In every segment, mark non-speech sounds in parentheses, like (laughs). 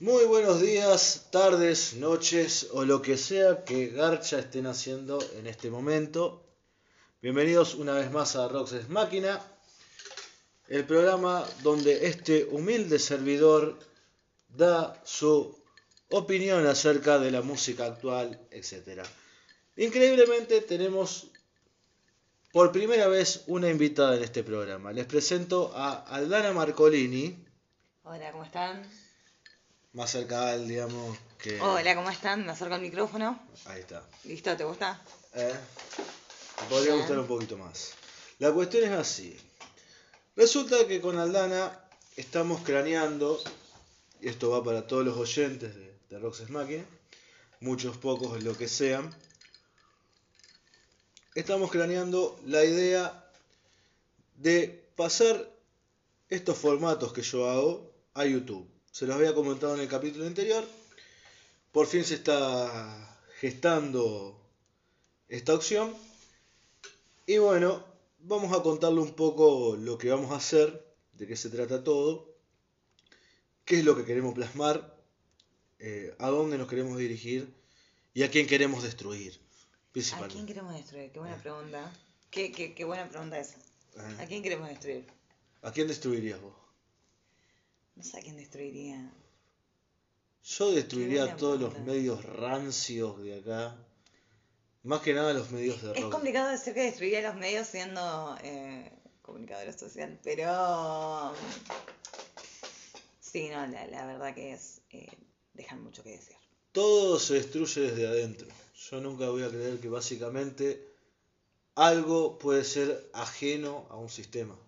Muy buenos días, tardes, noches o lo que sea que Garcha estén haciendo en este momento. Bienvenidos una vez más a Roxes Máquina, el programa donde este humilde servidor da su opinión acerca de la música actual, etc. Increíblemente tenemos por primera vez una invitada en este programa. Les presento a Aldana Marcolini. Hola, ¿cómo están? Más cerca al, digamos, que... Hola, ¿cómo están? Me acerco al micrófono. Ahí está. ¿Listo? ¿Te gusta? ¿Eh? Me podría Bien. gustar un poquito más. La cuestión es así. Resulta que con Aldana estamos craneando, y esto va para todos los oyentes de, de Máquina, muchos, pocos, lo que sean. Estamos craneando la idea de pasar estos formatos que yo hago a YouTube. Se los había comentado en el capítulo anterior. Por fin se está gestando esta opción. Y bueno, vamos a contarle un poco lo que vamos a hacer, de qué se trata todo, qué es lo que queremos plasmar, eh, a dónde nos queremos dirigir y a quién queremos destruir. ¿A quién queremos destruir? Qué buena pregunta. Qué, qué, qué buena pregunta esa. ¿A Eh, quién queremos destruir? ¿A quién destruirías vos? No sé a quién destruiría. Yo destruiría todos los medios rancios de acá. Más que nada los medios de Es rock. complicado decir que destruiría los medios siendo eh, comunicadora social, pero... Sí, no, la, la verdad que es... eh, dejan mucho que decir. Todo se destruye desde adentro. Yo nunca voy a creer que básicamente algo puede ser ajeno a un sistema.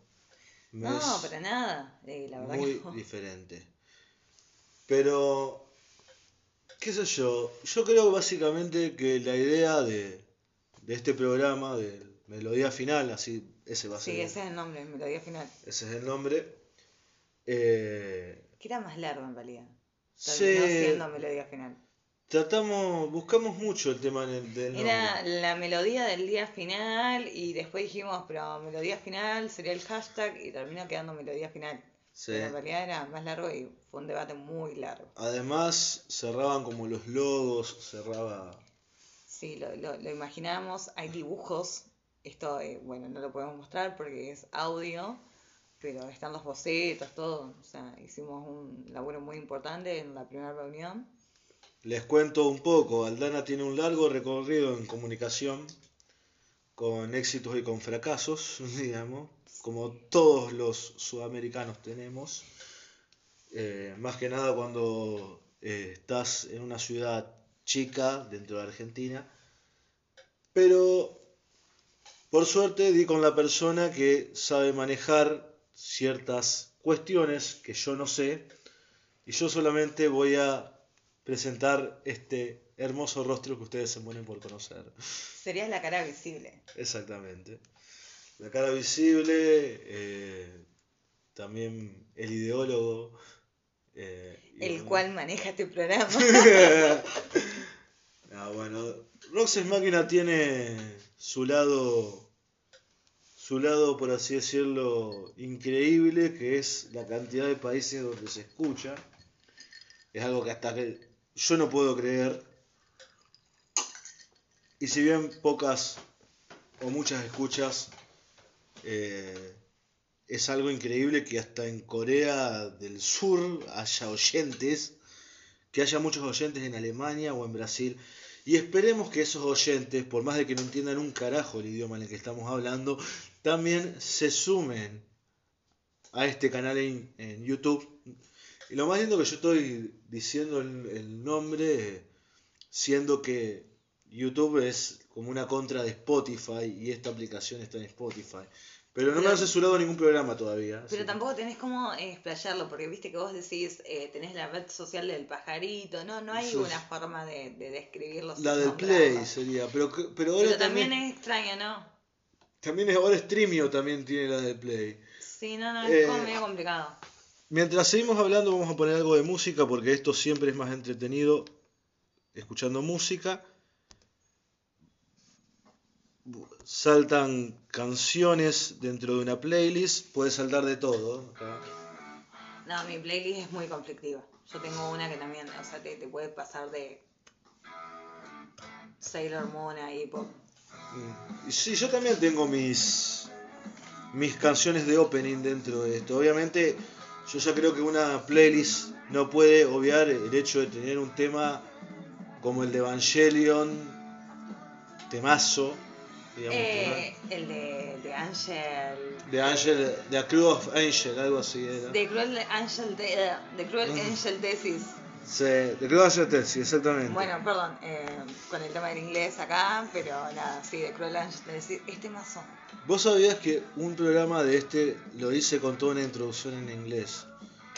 Me No, es para nada. Eh, la verdad muy que no. diferente. Pero, qué sé yo, yo creo básicamente que la idea de, de este programa, de Melodía Final, así ese va a ser, Sí, ese es el nombre, melodía final. ese es el nombre. eh, Que era más largo en realidad. Terminó siendo melodía final. Tratamos, buscamos mucho el tema del, del nombre. Era la melodía del día final y después dijimos, pero melodía final sería el hashtag y terminó quedando melodía final. Sí. Pero en realidad era más largo y fue un debate muy largo. Además, cerraban como los logos, cerraba... Sí, lo, lo, lo imaginamos, hay dibujos, esto, eh, bueno, no lo podemos mostrar porque es audio, pero están los bocetos, todo. O sea, hicimos un laburo muy importante en la primera reunión. Les cuento un poco, Aldana tiene un largo recorrido en comunicación, con éxitos y con fracasos, (laughs) digamos, como todos los sudamericanos tenemos. Eh, más que nada cuando eh, estás en una ciudad chica dentro de Argentina. Pero por suerte di con la persona que sabe manejar ciertas cuestiones que yo no sé y yo solamente voy a presentar este hermoso rostro que ustedes se mueren por conocer. Sería la cara visible. Exactamente. La cara visible, eh, también el ideólogo. eh, El bueno. cual maneja este programa. (laughs) Ah, bueno, Roxas Máquina tiene su lado, su lado, por así decirlo, increíble, que es la cantidad de países donde se escucha. Es algo que hasta que yo no puedo creer. Y si bien pocas o muchas escuchas, eh, es algo increíble que hasta en Corea del Sur haya oyentes, que haya muchos oyentes en Alemania o en Brasil. Y esperemos que esos oyentes, por más de que no entiendan un carajo el idioma en el que estamos hablando, también se sumen a este canal en, en YouTube. Y lo más lindo que yo estoy diciendo el, el nombre, siendo que YouTube es como una contra de Spotify y esta aplicación está en Spotify. Pero no me han censurado ningún programa todavía. Pero tampoco tenés cómo eh, explayarlo, porque viste que vos decís, eh, tenés la red social del pajarito, no, no hay una forma de, de describirlo. La del. Play sería, pero, pero ahora Pero también, también es extraño, ¿no? también es, ahora Streamio también tiene la del Play. Sí, no, no, Eh, es como medio complicado. Mientras seguimos hablando vamos a poner algo de música porque esto siempre es más entretenido escuchando música. saltan canciones dentro de una playlist, puede saltar de todo. acá. No, mi playlist es muy conflictiva. Yo tengo una que también, o sea, te, te puede pasar de Sailor Moon a hip hop. Sí, yo también tengo mis mis canciones de opening dentro de esto. Obviamente, yo ya creo que una playlist no puede obviar el hecho de tener un tema como el de Evangelion, temazo, digamos, Eh, el de, de Angel. de Angel, de of Angel, algo así era. De Cruel Angel, de, de Cruel Ujú. Angel Thesis. Sí, of Angel, sí, exactamente. Bueno, perdón, eh, con el tema del inglés acá, pero nada, sí, de Cruel Angel Thesis. Este mazo. ¿Vos sabías que un programa de este lo hice con toda una introducción en inglés?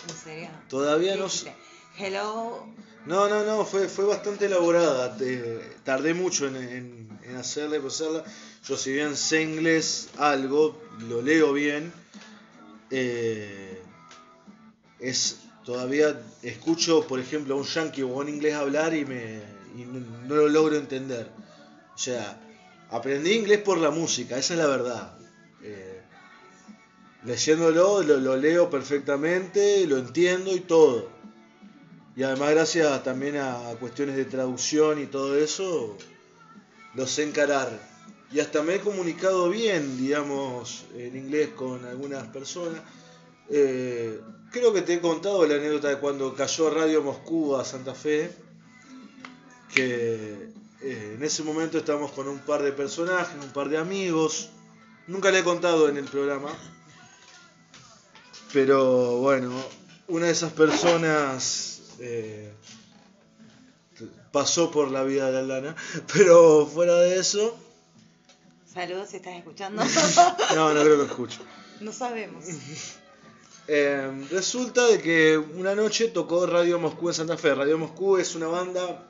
¿En serio? Todavía ¿Qué no dijiste? sé. Hello. No, no, no, fue, fue bastante elaborada. tardé mucho en, en, en hacerla y procesarla. Yo, si bien sé inglés algo, lo leo bien, eh, es todavía escucho, por ejemplo, a un yankee o a un inglés hablar y, me, no, lo logro entender. O sea, aprendí inglés por la música, esa es la verdad. Eh, leyéndolo, lo, lo leo perfectamente, lo entiendo y todo. Y además gracias también a cuestiones de traducción y todo eso, lo sé encarar. Y hasta me he comunicado bien, digamos, en inglés con algunas personas. Eh, creo que te he contado la anécdota de cuando cayó Radio Moscú a Santa Fe, que eh, en ese momento estábamos con un par de personajes, un par de amigos. Nunca le he contado en el programa. Pero bueno, una de esas personas eh, pasó por la vida de Alana. (laughs) Pero fuera de eso, Saludos si estás escuchando. (laughs) no, no creo que escucho. no sabemos. (laughs) Eh, resulta de que una noche tocó Radio Moscú en Santa Fe. Radio Moscú es una banda,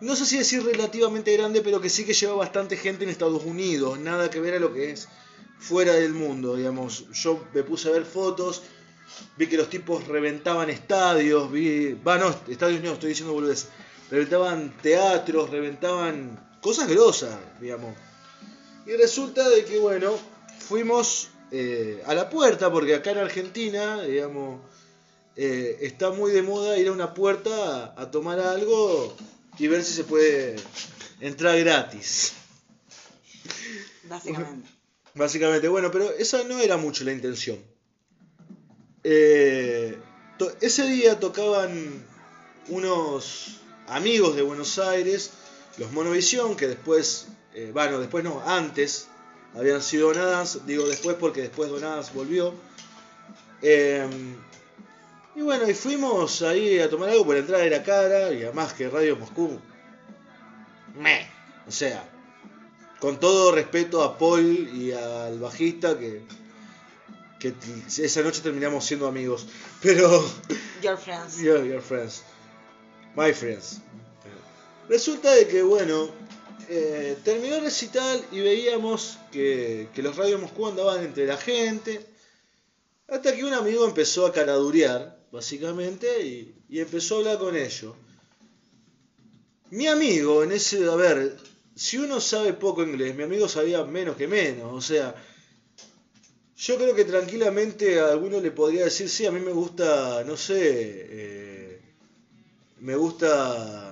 no sé si decir relativamente grande, pero que sí que lleva bastante gente en Estados Unidos. Nada que ver a lo que es fuera del mundo, digamos. Yo me puse a ver fotos, vi que los tipos reventaban estadios, vi, va, no, estadios no, estoy diciendo boludez. Reventaban teatros, reventaban cosas grosas, digamos. Y resulta de que, bueno, fuimos eh, a la puerta, porque acá en Argentina, digamos, eh, está muy de moda ir a una puerta a, a tomar algo y ver si se puede entrar gratis. Básicamente. Básicamente, bueno, pero esa no era mucho la intención. Eh, ese día tocaban unos amigos de Buenos Aires, los Monovisión, que después, bueno, después no, antes habían sido Donadas, digo después porque después Donadas volvió. Eh, y bueno, y fuimos ahí a tomar algo, por la entrada era cara, y además que Radio Moscú, meh, o sea, con todo respeto a Paul y al bajista que, esa noche terminamos siendo amigos. (laughs) Pero Your friends. your, your friends, my friends. Resulta de que bueno, eh, terminó el recital y veíamos que, los radios Moscú andaban entre la gente. Hasta que un amigo empezó a caradurear, básicamente, y, y empezó a hablar con ellos. Mi amigo, en ese, a ver, si uno sabe poco inglés, mi amigo sabía menos que menos, o sea, yo creo que tranquilamente a alguno le podría decir, sí, a mí me gusta, no sé, eh, me gusta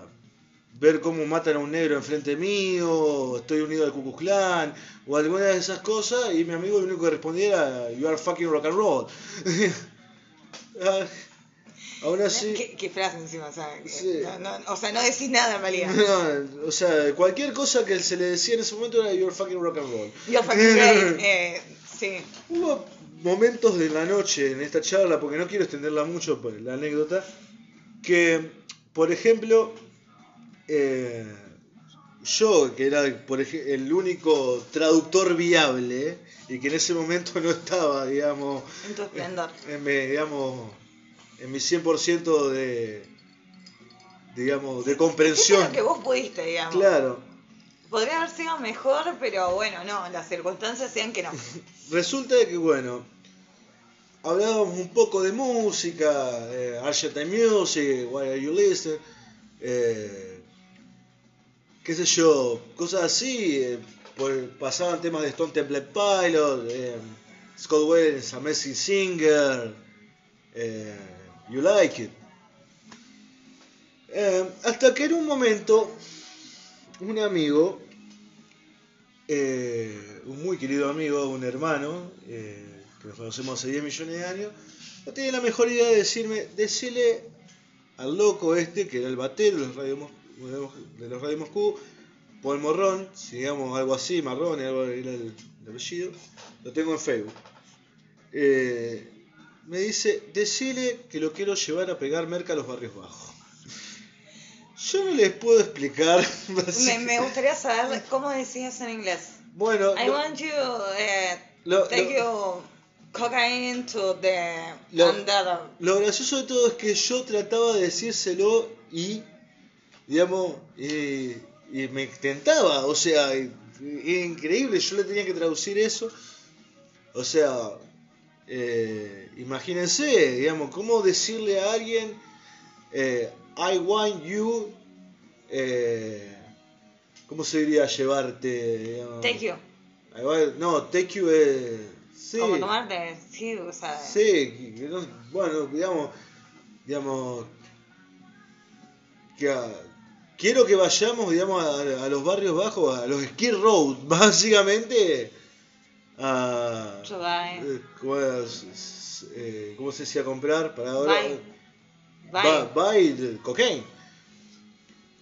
ver cómo matan a un negro enfrente mío, estoy unido al Ku Klan, o alguna de esas cosas, y mi amigo lo único que respondía era, you are fucking rock and roll. (laughs) Ah, Aún así... ¿Qué, qué frase encima? O sea, Sí. no, no, o sea, no decís nada en realidad. No, o sea, cualquier cosa que se le decía en ese momento era Your fucking rock and roll. Your fucking great. (laughs) Eh, sí. Hubo momentos de la noche en esta charla, porque no quiero extenderla mucho por la anécdota, que, por ejemplo, eh, yo, que era por el único traductor viable, y que en ese momento no estaba, digamos, En tu esplendor. en mi, digamos, en mi 100% de, digamos, de comprensión. lo que vos pudiste, digamos. Claro. Podría haber sido mejor, pero bueno, no, las circunstancias hacían que no. (laughs) Resulta que, bueno, hablábamos un poco de música, eh, Argentine Music, Why Are You Listening, eh, qué sé yo, cosas así, eh, por- pasaban temas de Stone Temple Pilot, eh, Scott Wells, Amazing Singer, eh, You Like It. Eh, hasta que en un momento, un amigo, un muy querido amigo, un hermano, que nos conocemos hace 10 millones de años, no tenía la mejor idea de decirme, decirle al loco este, que era el batero de los Radio, de los Radio Moscú, Paul Morrón, si digamos algo así, Marrón, algo era el, el apellido, lo tengo en Facebook. Eh, me dice, decile que lo quiero llevar a pegar merca a los barrios bajos. (laughs) Yo no les puedo explicar. (laughs) Me, me gustaría saber cómo decías en inglés. Bueno, I lo- want you eh, Lo- take lo- your cocaine to the Lo-. Lo gracioso de todo es que yo trataba de decírselo y, digamos, eh, y me tentaba, o sea, increíble, yo le tenía que traducir eso. O sea, eh, imagínense, digamos, cómo decirle a alguien, eh, I want you, ¿cómo se diría llevarte? digamos? Take you. I want- no, take you es... sí. Como tomarte, sí, o sea. Sí, bueno, digamos, digamos, que quiero que vayamos, digamos, a, a los barrios bajos, a los Skid Road, (laughs) básicamente, a, va, eh, ¿cómo? Eh, ¿cómo se decía comprar para ahora? Buy. Cocaine.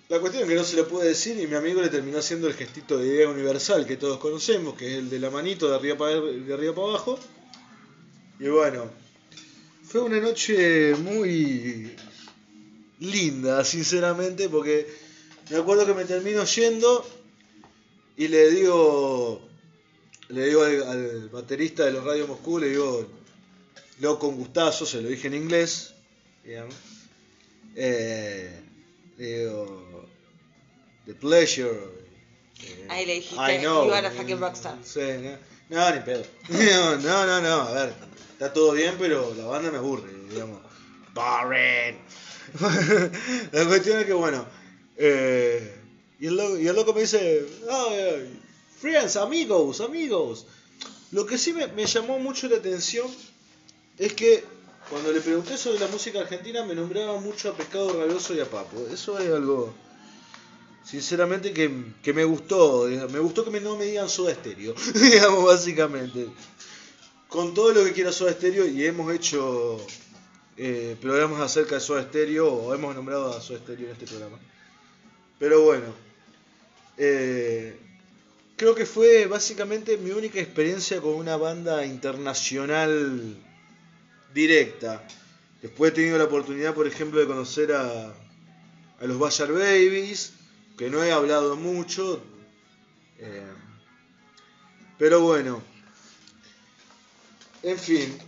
La cuestión es que no se lo puede decir y mi amigo le terminó haciendo el gestito de idea universal que todos conocemos, que es el de la manito de arriba para, de arriba para abajo. Y bueno, fue una noche muy linda, sinceramente, porque me acuerdo que me termino yendo y le digo, le digo al, al baterista de los Radio Moscú, le digo, loco, un gustazo, se lo dije en inglés, digamos. Eh, le digo, the pleasure. eh, Ahí le dijiste, I know. you are a fucking rockstar. Sí, no, no, ni pedo. (laughs) No, no, no, no, a ver, está todo bien, pero la banda me aburre, digamos. Boring. (laughs) la cuestión es que, bueno, eh, y, el loco, me dice, "Ay, friends, amigos, amigos. Lo que sí me, llamó mucho la atención es que cuando le pregunté sobre la música argentina me nombraba mucho a Pescado Rabioso y a Papo. Eso es algo, sinceramente, que, me gustó. Me gustó que me- no me digan Soda Stereo, (laughs) digamos, básicamente. Con todo lo que quiera Soda Stereo y hemos hecho eh, programas acerca de Soda Stereo o hemos nombrado a Soda Stereo en este programa. Pero bueno, eh, creo que fue básicamente mi única experiencia con una banda internacional directa. Después he tenido la oportunidad, por ejemplo, de conocer a, a los Bayard Babies, que no he hablado mucho. eh, pero bueno, en fin,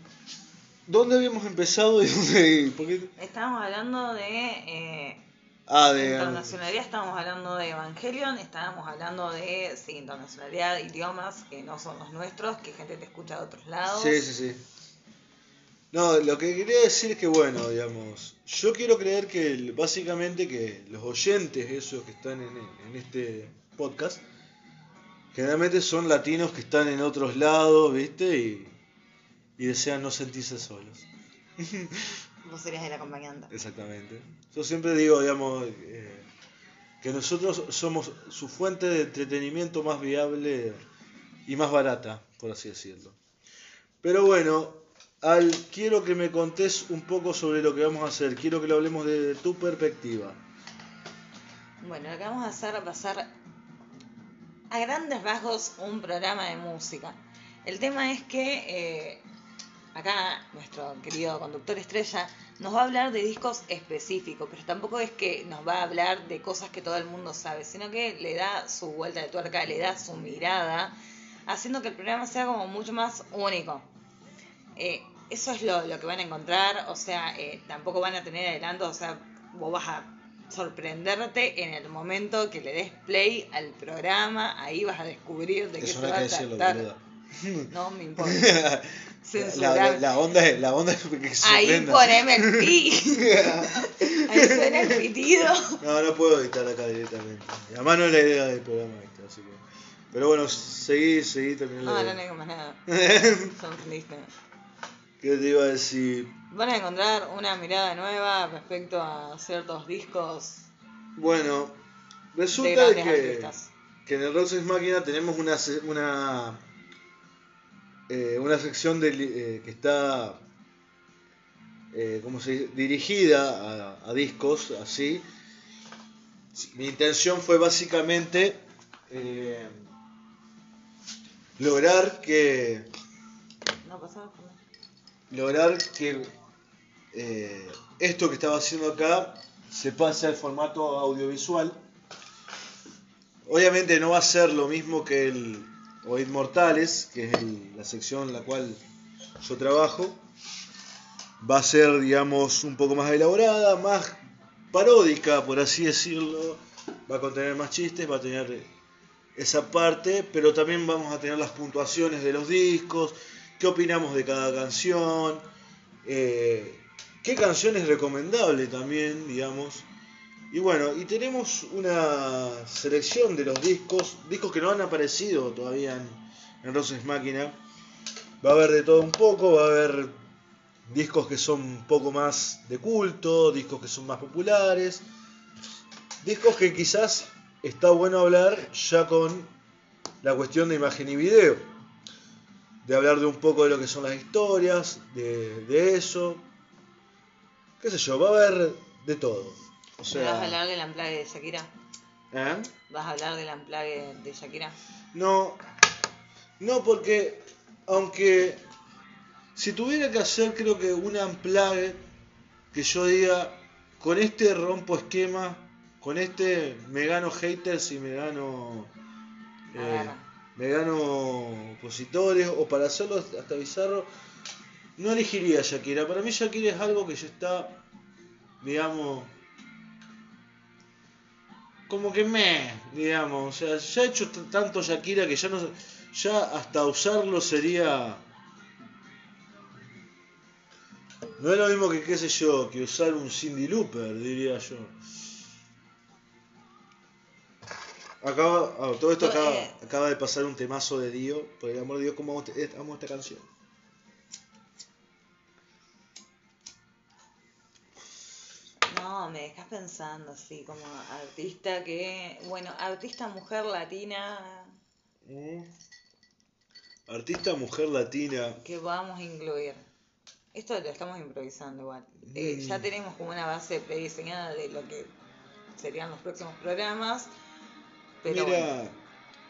¿dónde habíamos empezado y dónde.? (laughs) Estábamos hablando de eh, Ah, de. internacionalidad, estábamos hablando de Evangelion, estábamos hablando de sí, internacionalidad, idiomas que no son los nuestros, que gente te escucha de otros lados. Sí, sí, sí. No, lo que quería decir es que, bueno, digamos, yo quiero creer que el- básicamente que los oyentes, esos que están en, en este podcast, generalmente son latinos que están en otros lados, ¿viste? Y, y desean no sentirse solos. (laughs) Vos serías el acompañante. Exactamente. Yo siempre digo, digamos, eh, que nosotros somos su fuente de entretenimiento más viable y más barata, por así decirlo. Pero bueno, Al, quiero que me contés un poco sobre lo que vamos a hacer. Quiero que lo hablemos desde tu perspectiva. Bueno, lo que vamos a hacer va a ser a grandes rasgos un programa de música. El tema es que eh, acá nuestro querido conductor estrella nos va a hablar de discos específicos, pero tampoco es que nos va a hablar de cosas que todo el mundo sabe, sino que le da su vuelta de tuerca, le da su mirada, haciendo que el programa sea como mucho más único. Eh, eso es lo, lo que van a encontrar, o sea, eh, tampoco van a tener adelanto, o sea, vos vas a sorprenderte en el momento que le des play al programa, ahí vas a descubrir de qué se va a tratar. No me importa. (laughs) La, Censurar. la- la onda es, la onda es que Ahí poneme el (laughs) pi. Ahí suena el pitido. No, no puedo editar acá directamente. Además no es la idea del programa este, así que. Pero bueno, seguí, seguí, terminé la No, no idea. tengo más nada. (laughs) Sonriste. ¿Qué te iba a decir? Van a encontrar una mirada nueva respecto a ciertos discos Bueno, resulta de que, artistas. que en el Roxas Máquina tenemos una una eh, una sección de, eh, que está eh, ¿cómo se dice? dirigida a, a discos así. Mi intención fue básicamente lograr que No pasaba por lograr que eh, esto que estaba haciendo acá se pase al formato audiovisual. Obviamente no va a ser lo mismo que el Oíd Mortales, que es el- la sección en la cual yo trabajo. Va a ser, digamos, un poco más elaborada, más paródica, por así decirlo. Va a contener más chistes, va a tener esa parte, pero también vamos a tener las puntuaciones de los discos, qué opinamos de cada canción, eh, qué canción es recomendable también, digamos. Y bueno, y tenemos una selección de los discos, discos que no han aparecido todavía en, en Roses Máquina. Va a haber de todo un poco, va a haber discos que son un poco más de culto, discos que son más populares, discos que quizás está bueno hablar ya con la cuestión de imagen y video, de hablar de un poco de lo que son las historias, de, de eso, qué sé yo, va a haber de todo. O ¿Me vas a hablar del amplague de Shakira? ¿eh? ¿Vas a hablar del amplague de Shakira? No, no porque aunque si tuviera que hacer creo que un amplague que yo diga con este rompo esquema, con este me gano haters y me gano eh, me gano opositores o para hacerlo hasta bizarro no elegiría a Shakira. Para mí Shakira es algo que ya está digamos como que me, digamos, o sea, ya he hecho tanto Shakira que ya no ya hasta usarlo sería no es lo mismo que qué sé yo, que usar un Cindy Looper, diría yo. Acaba, ah, todo esto acaba, eh. acaba de pasar un temazo de Dio, por el amor de Dios, como amo, amo esta canción. No, me dejas pensando así como artista que, bueno, artista mujer latina Mm. Artista mujer latina. que vamos a incluir. Esto lo estamos improvisando igual. Eh, Mm. ya tenemos como una base prediseñada de lo que serían los próximos programas. Pero Mira, bueno,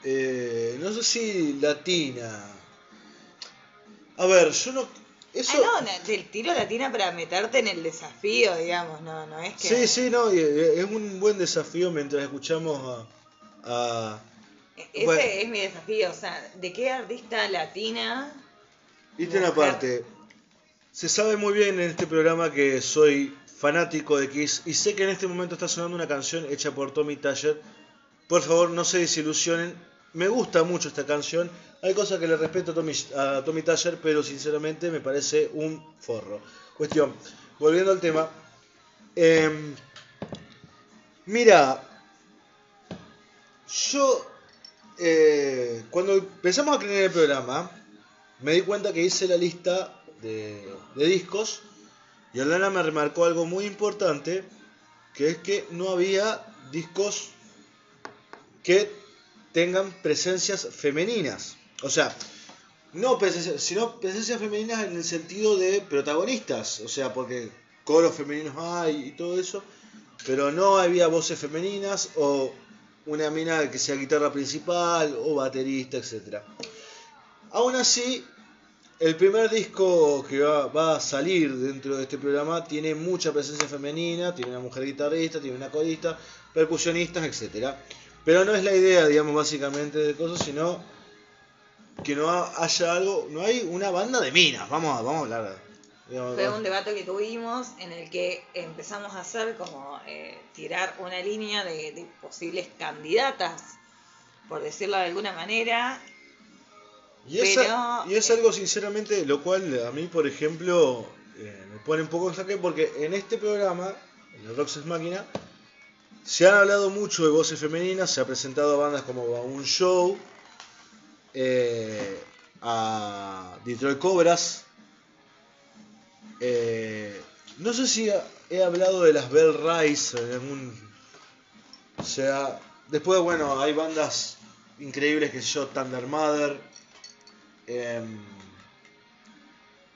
eh, no sé si latina. A ver, yo no. Eso. Ah, no, del tiro latina para meterte en el desafío, digamos, no, no es que... Sí, sí, no, es un buen desafío mientras escuchamos a. a E- Ese Bueno. es mi desafío, o sea, ¿de qué artista latina? Viste una parte. Se sabe muy bien en este programa que soy fanático de Kiss y sé que en este momento está sonando una canción hecha por Tommy Tasher. Por favor, no se desilusionen. Me gusta mucho esta canción. Hay cosas que le respeto a Tommy, a Tasher, pero sinceramente me parece un forro. Cuestión, volviendo al tema. Em, mira, yo eh, cuando empezamos a crear el programa, me di cuenta que hice la lista de, de discos y Alana me remarcó algo muy importante, que es que no había discos que tengan presencias femeninas. O sea, no presencias, sino presencias femeninas en el sentido de protagonistas. O sea, porque coros femeninos hay y todo eso, pero no había voces femeninas o una mina que sea guitarra principal o baterista, etc. Aún así, el primer disco que va, a salir dentro de este programa tiene mucha presencia femenina, tiene una mujer guitarrista, tiene una corista, percusionistas, etc. Pero no es la idea, digamos, básicamente de cosas, sino que no haya algo, no hay una banda de minas, vamos a, vamos a hablar. digamos, Fue un debate que tuvimos en el que empezamos a hacer como eh, tirar una línea de, de posibles candidatas, por decirlo de alguna manera. Y es, Pero, y es eh, algo sinceramente, lo cual a mí, por ejemplo, eh, me pone un poco en jaque porque en este programa, en el Roxas Máquina, se han hablado mucho de voces femeninas, se ha presentado a bandas como Un Show, eh, a Detroit Cobras, Eh, no sé si he hablado de las Bell Rise en algún. O sea, después, bueno, hay bandas increíbles que yo, Thunder Mother. em,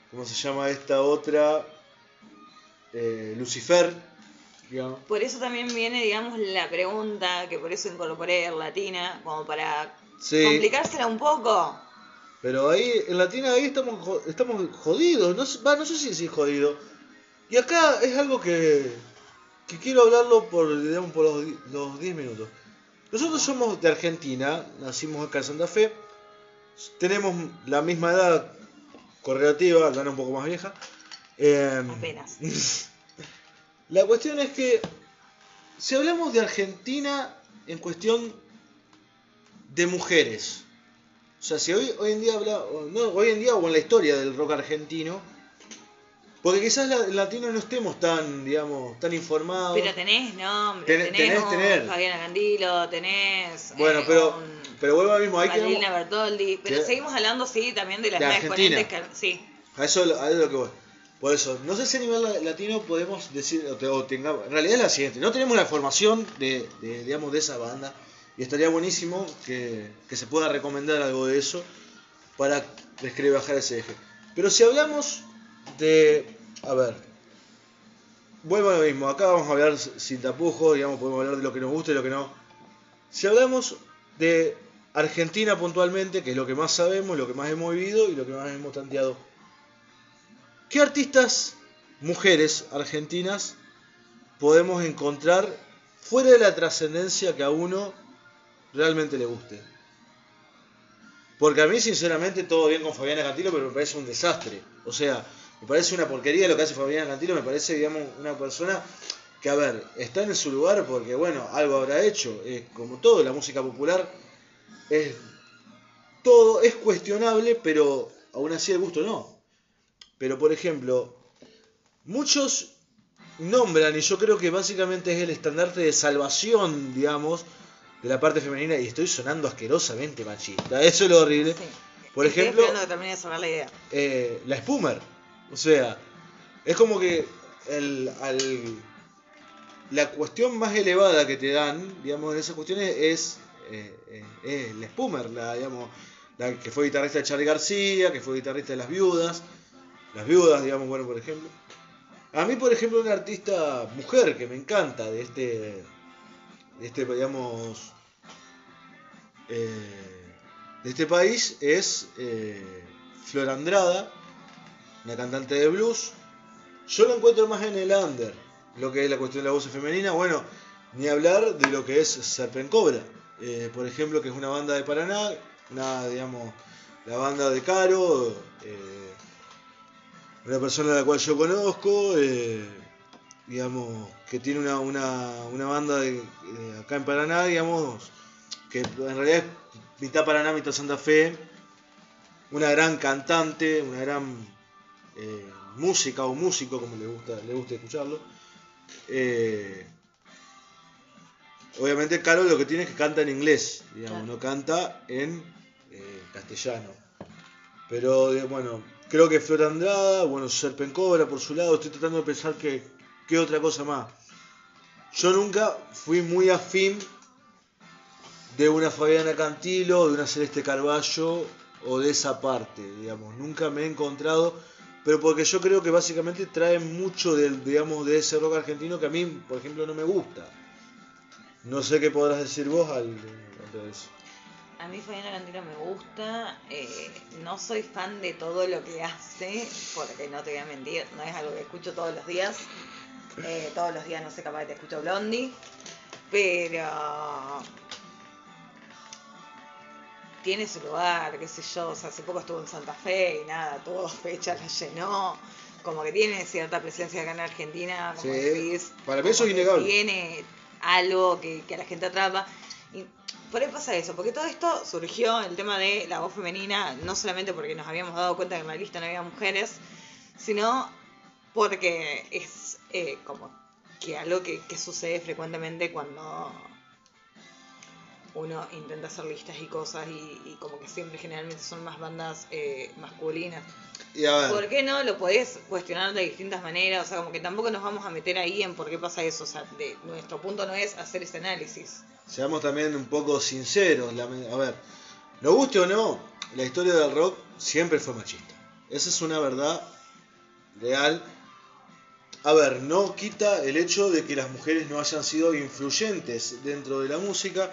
¿Cómo se llama esta otra? Eh, Lucifer. Digamos. Por eso también viene, digamos, la pregunta, que por eso incorporé el latina, como para Sí. complicársela un poco. Pero ahí, en Latina, ahí estamos, estamos jodidos. No, sé- va, no sé si decir jodido. Y acá es algo que, que quiero hablarlo por, digamos, por los 10 minutos. Nosotros somos de Argentina, nacimos acá en Santa Fe. Tenemos la misma edad correlativa, Lana un poco más vieja. Em, Apenas. (laughs) La cuestión es que si hablamos de Argentina en cuestión de mujeres, o sea, si hoy, hoy en día habla, no, hoy en día o en la historia del rock argentino, porque quizás la, en latino no estemos tan, digamos, tan informados. Pero tenés nombre, Tenés- tenés, tenés. Fabiana Candilo, tenés Bueno, eh, pero, un pero vuelvo al mismo, quedamos, Bertoldi, pero seguimos hablando, sí, también de las De más exponentes que, sí, a eso, a eso es lo que voy. Por eso, no sé si a nivel la- latino podemos decir, o, te- en realidad es la siguiente, no tenemos la formación de, de, digamos, de esa banda, y estaría buenísimo que, que se pueda recomendar algo de eso para describir bajar ese eje. Pero si hablamos de, a ver, vuelvo a lo mismo, acá vamos a hablar sin tapujos, digamos, podemos hablar de lo que nos gusta y lo que no. Si hablamos de Argentina puntualmente, que es lo que más sabemos, lo que más hemos vivido y lo que más hemos tanteado, ¿qué artistas, mujeres argentinas, podemos encontrar fuera de la trascendencia que a uno realmente le guste? Porque a mí, sinceramente, todo bien con Fabiana Cantilo, pero me parece un desastre. O sea, me parece una porquería lo que hace Fabiana Cantilo, me parece, digamos, una persona que, a ver, está en su lugar porque, bueno, algo habrá hecho. Como todo, la música popular es todo, es cuestionable, pero aún así el gusto no. Pero, por ejemplo, muchos nombran, y yo creo que básicamente es el estandarte de salvación, digamos, de la parte femenina, y estoy sonando asquerosamente machista, (laughs) eso es lo horrible. sí. Por Estoy ejemplo, que cerrar la idea. eh, la Spumer. O sea, es como que el, al- la cuestión más elevada que te dan, digamos, en esas cuestiones es, eh, eh, es la Spumer, la, digamos, la que fue guitarrista de Charlie García, que fue guitarrista de Las Viudas. Las Viudas, digamos, bueno, por ejemplo. A mí, por ejemplo, una artista mujer que me encanta de este, de este, digamos, eh, de este país es eh, Flor Andrada, una cantante de blues. Yo lo encuentro más en el under, lo que es la cuestión de la voz femenina. Bueno, ni hablar de lo que es Serpent Cobra, eh, por ejemplo, que es una banda de Paraná, una, digamos, la banda de Caro, una persona a la cual yo conozco, eh, digamos, que tiene una, una, una banda de, de acá en Paraná, digamos, que en realidad es mitad Paraná, mitad Santa Fe, una gran cantante, una gran eh, música o músico, como le gusta, le gusta escucharlo. Eh, obviamente Carol lo que tiene es que canta en inglés, digamos, Claro. no canta en eh, castellano. Pero eh, bueno, creo que Flor Andrada, bueno, Serpen Cobra por su lado, estoy tratando de pensar que, qué otra cosa más. Yo nunca fui muy afín de una Fabiana Cantilo, de una Celeste Carballo o de esa parte, digamos. Nunca me he encontrado, pero porque yo creo que básicamente traen mucho del, digamos, de ese rock argentino que a mí, por ejemplo, no me gusta. No sé qué podrás decir vos al. A mí Fabiana Cantilo me gusta, eh, no soy fan de todo lo que hace, porque no te voy a mentir, no es algo que escucho todos los días. Eh, todos los días no sé, capaz que te escucho Blondie, pero tiene su lugar, qué sé yo, o sea, hace poco estuvo en Santa Fe y nada, tuvo dos fechas, la llenó, como que tiene cierta presencia acá en Argentina, como Sí, decís, para mí eso es innegable. Tiene algo que, que a la gente atrapa. Por ahí pasa eso, porque todo esto surgió el tema de la voz femenina, no solamente porque nos habíamos dado cuenta que en la lista no había mujeres, sino porque es eh, como que algo que sucede frecuentemente cuando uno intenta hacer listas y cosas y, y como que siempre generalmente son más bandas eh, masculinas. Y a ver, ¿Por qué no? Lo podés cuestionar de distintas maneras, o sea, como que tampoco nos vamos a meter ahí en por qué pasa eso, o sea, de, nuestro punto no es hacer ese análisis. seamos también un poco sinceros. la- A ver, lo guste o no, la historia del rock siempre fue machista. Esa es una verdad real. A ver, no quita el hecho de que las mujeres no hayan sido influyentes dentro de la música.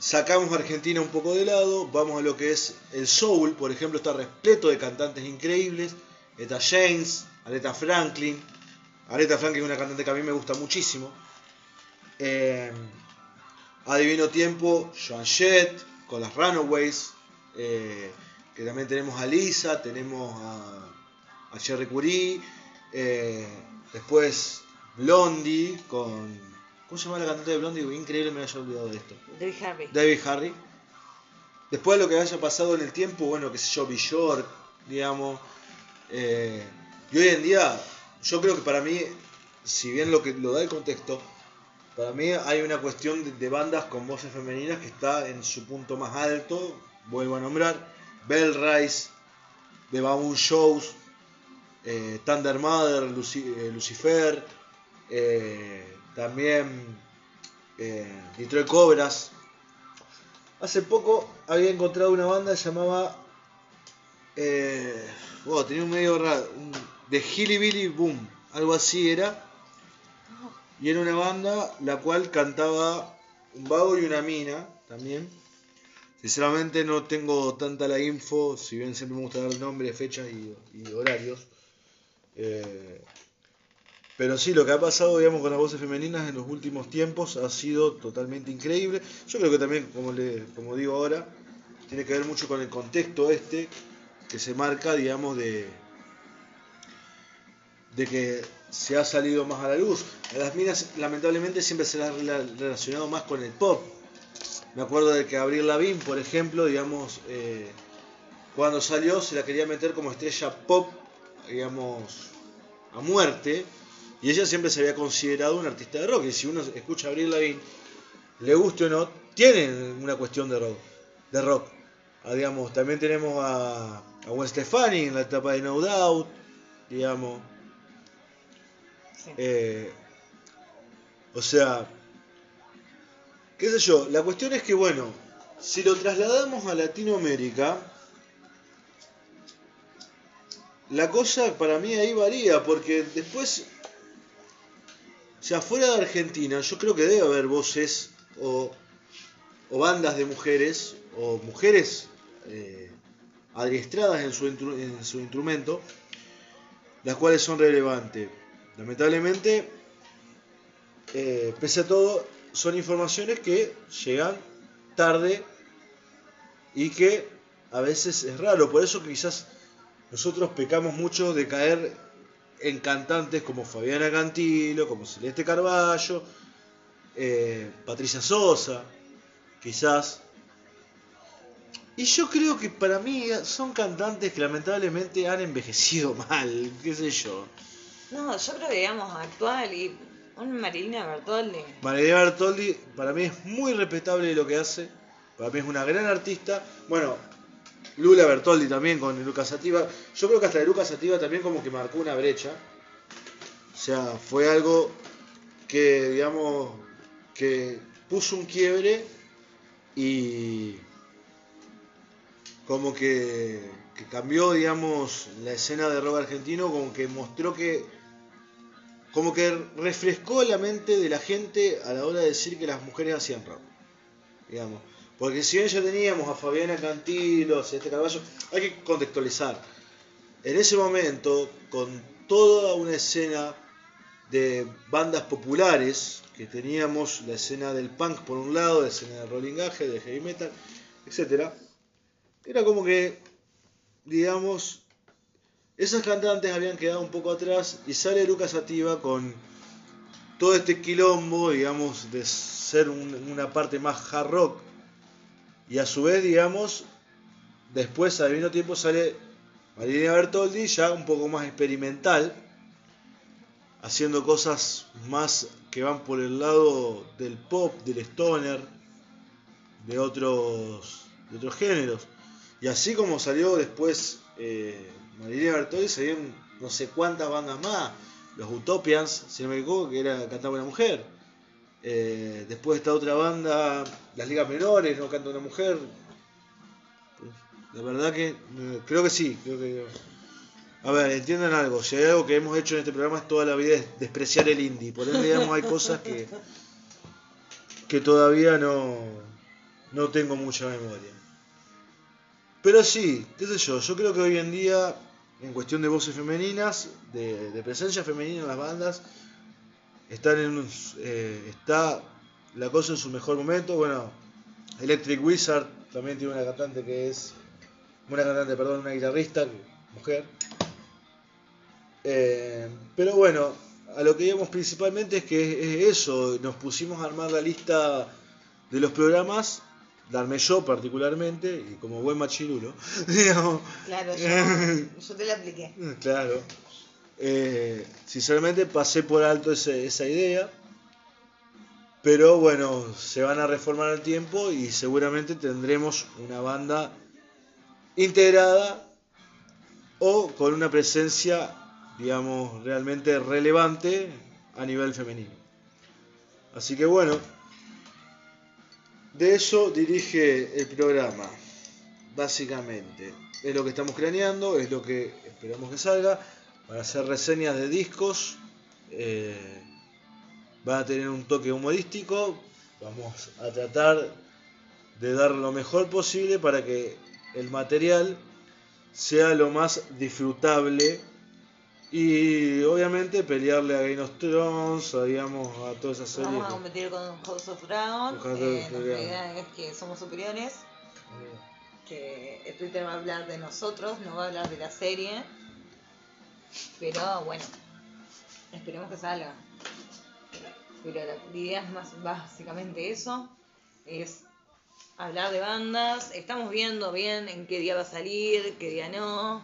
Sacamos a Argentina un poco de lado, vamos a lo que es el soul, por ejemplo, está repleto de cantantes increíbles. Eta James, Aretha Franklin. Aretha Franklin es una cantante que a mí me gusta muchísimo. Eh, a Divino Tiempo, Joan Jett, con las Runaways. eh, que también tenemos a Lisa, tenemos a, a Cherry Curie. eh, después Blondie con. ¿Cómo se llama la cantante de Blondie? Increíble me haya olvidado de esto. David Harvey. David Harry. Después de lo que haya pasado en el tiempo, bueno, qué sé yo, Bjork, digamos. eh, y hoy en día, yo creo que para mí, si bien lo que lo da el contexto, para mí hay una cuestión de, de bandas con voces femeninas que está en su punto más alto. Vuelvo a nombrar Bell Rise, The Baboon Shows, eh, Thunder Mother, eh, Lucifer, eh, también eh, Detroit Cobras. Hace poco había encontrado una banda llamaba. Eh, wow, tenía un medio raro. De Hilly Billy Boom, algo así era. Y era una banda la cual cantaba un vago y una mina también. Sinceramente no tengo tanta la info, si bien siempre me gusta dar nombres, fechas y, y horarios. Eh, pero sí, lo que ha pasado, digamos, con las voces femeninas en los últimos tiempos ha sido totalmente increíble. Yo creo que también, como, le, como digo ahora, tiene que ver mucho con el contexto este que se marca, digamos, de, que se ha salido más a la luz. A las minas, lamentablemente, siempre se las ha rela- relacionado más con el pop. Me acuerdo de que Abril Lavigne, por ejemplo, digamos, eh, cuando salió se la quería meter como estrella pop, digamos, a muerte. Y ella siempre se había considerado una artista de rock. Y si uno escucha a Avril Lavigne, le guste o no, tiene una cuestión de rock. De rock. Ah, digamos, también tenemos a, a Gwen Stefani en la etapa de No Doubt. Digamos. Sí. Eh, o sea, qué sé yo, la cuestión es que, bueno, si lo trasladamos a Latinoamérica, la cosa para mí ahí varía, porque después, o sea, fuera de Argentina, yo creo que debe haber voces o, bandas de mujeres, o mujeres eh, adiestradas en su, instrumento, las cuales son relevantes. Lamentablemente, eh, pese a todo, son informaciones que llegan tarde y que a veces es raro. Por eso quizás nosotros pecamos mucho de caer en cantantes como Fabiana Cantilo, como Celeste Carballo, eh, Patricia Sosa, quizás. Y yo creo que para mí son cantantes que lamentablemente han envejecido (laughs) mal, qué sé yo. No, yo creo que digamos actual y un Marilina Bertoldi. María Bertoldi para mí es muy respetable lo que hace. Para mí es una gran artista. Bueno, Lula Bertoldi también con Lucas Sativa. Yo creo que hasta de Lucas Sativa también como que marcó una brecha. O sea, fue algo que, digamos, que puso un quiebre y como que, que cambió, digamos, la escena de rock argentino, como que mostró que como que refrescó la mente de la gente a la hora de decir que las mujeres hacían rock. Digamos. Porque si bien ya teníamos a Fabiana Cantilo, Celeste Carballo, hay que contextualizar. En ese momento, con toda una escena de bandas populares, que teníamos la escena del punk por un lado, la escena del rolling gage, del heavy metal, etcétera, era como que, digamos, esas cantantes habían quedado un poco atrás y sale Lucas Sativa con todo este quilombo, digamos, de ser un- una parte más hard rock. Y a su vez, digamos, después al mismo tiempo sale Marilena Bertoldi, ya un poco más experimental, haciendo cosas más que van por el lado del pop, del stoner, de otros de otros géneros. Y así como salió después eh, Marilena Bertoldi, salieron no sé cuántas bandas más. Los Utopians, si no me equivoco, que era Cantaba una mujer. Eh, después está otra banda, Las Ligas Menores, no canta una mujer. La verdad que eh, creo que sí, a ver, entiendan algo, si hay algo que hemos hecho en este programa es toda la vida es despreciar el indie, por ende digamos hay cosas que que todavía no no tengo mucha memoria. Pero sí, qué sé yo, yo creo que hoy en día en cuestión de voces femeninas, de, presencia femenina en las bandas, están en eh, está la cosa en su mejor momento. Bueno, Electric Wizard también tiene una cantante que es una cantante, perdón, una guitarrista, mujer. Eh, pero bueno, a lo que íbamos principalmente es que es eso, nos pusimos a armar la lista de los programas, darme yo particularmente, y como buen machirulo, (laughs) Claro, yo, te la apliqué. Claro. Eh, sinceramente pasé por alto esa idea, pero bueno, se van a reformar el tiempo y seguramente tendremos una banda integrada o con una presencia, digamos, realmente relevante a nivel femenino. Así que bueno, de eso dirige el programa, básicamente. Es lo que estamos craneando, es lo que esperamos que salga. Van a hacer reseñas de discos, eh, van a tener un toque humorístico. Vamos a tratar de dar lo mejor posible para que el material sea lo más disfrutable y obviamente pelearle a Game of Thrones, a, digamos, a todas esas series. Vamos a competir con House of Dragon. Eh, la idea es que somos superiores. Que Twitter va a hablar de nosotros, no va a hablar de la serie. Pero bueno, esperemos que salga. Pero la idea es más básicamente eso. Es hablar de bandas. Estamos viendo bien en qué día va a salir, qué día no.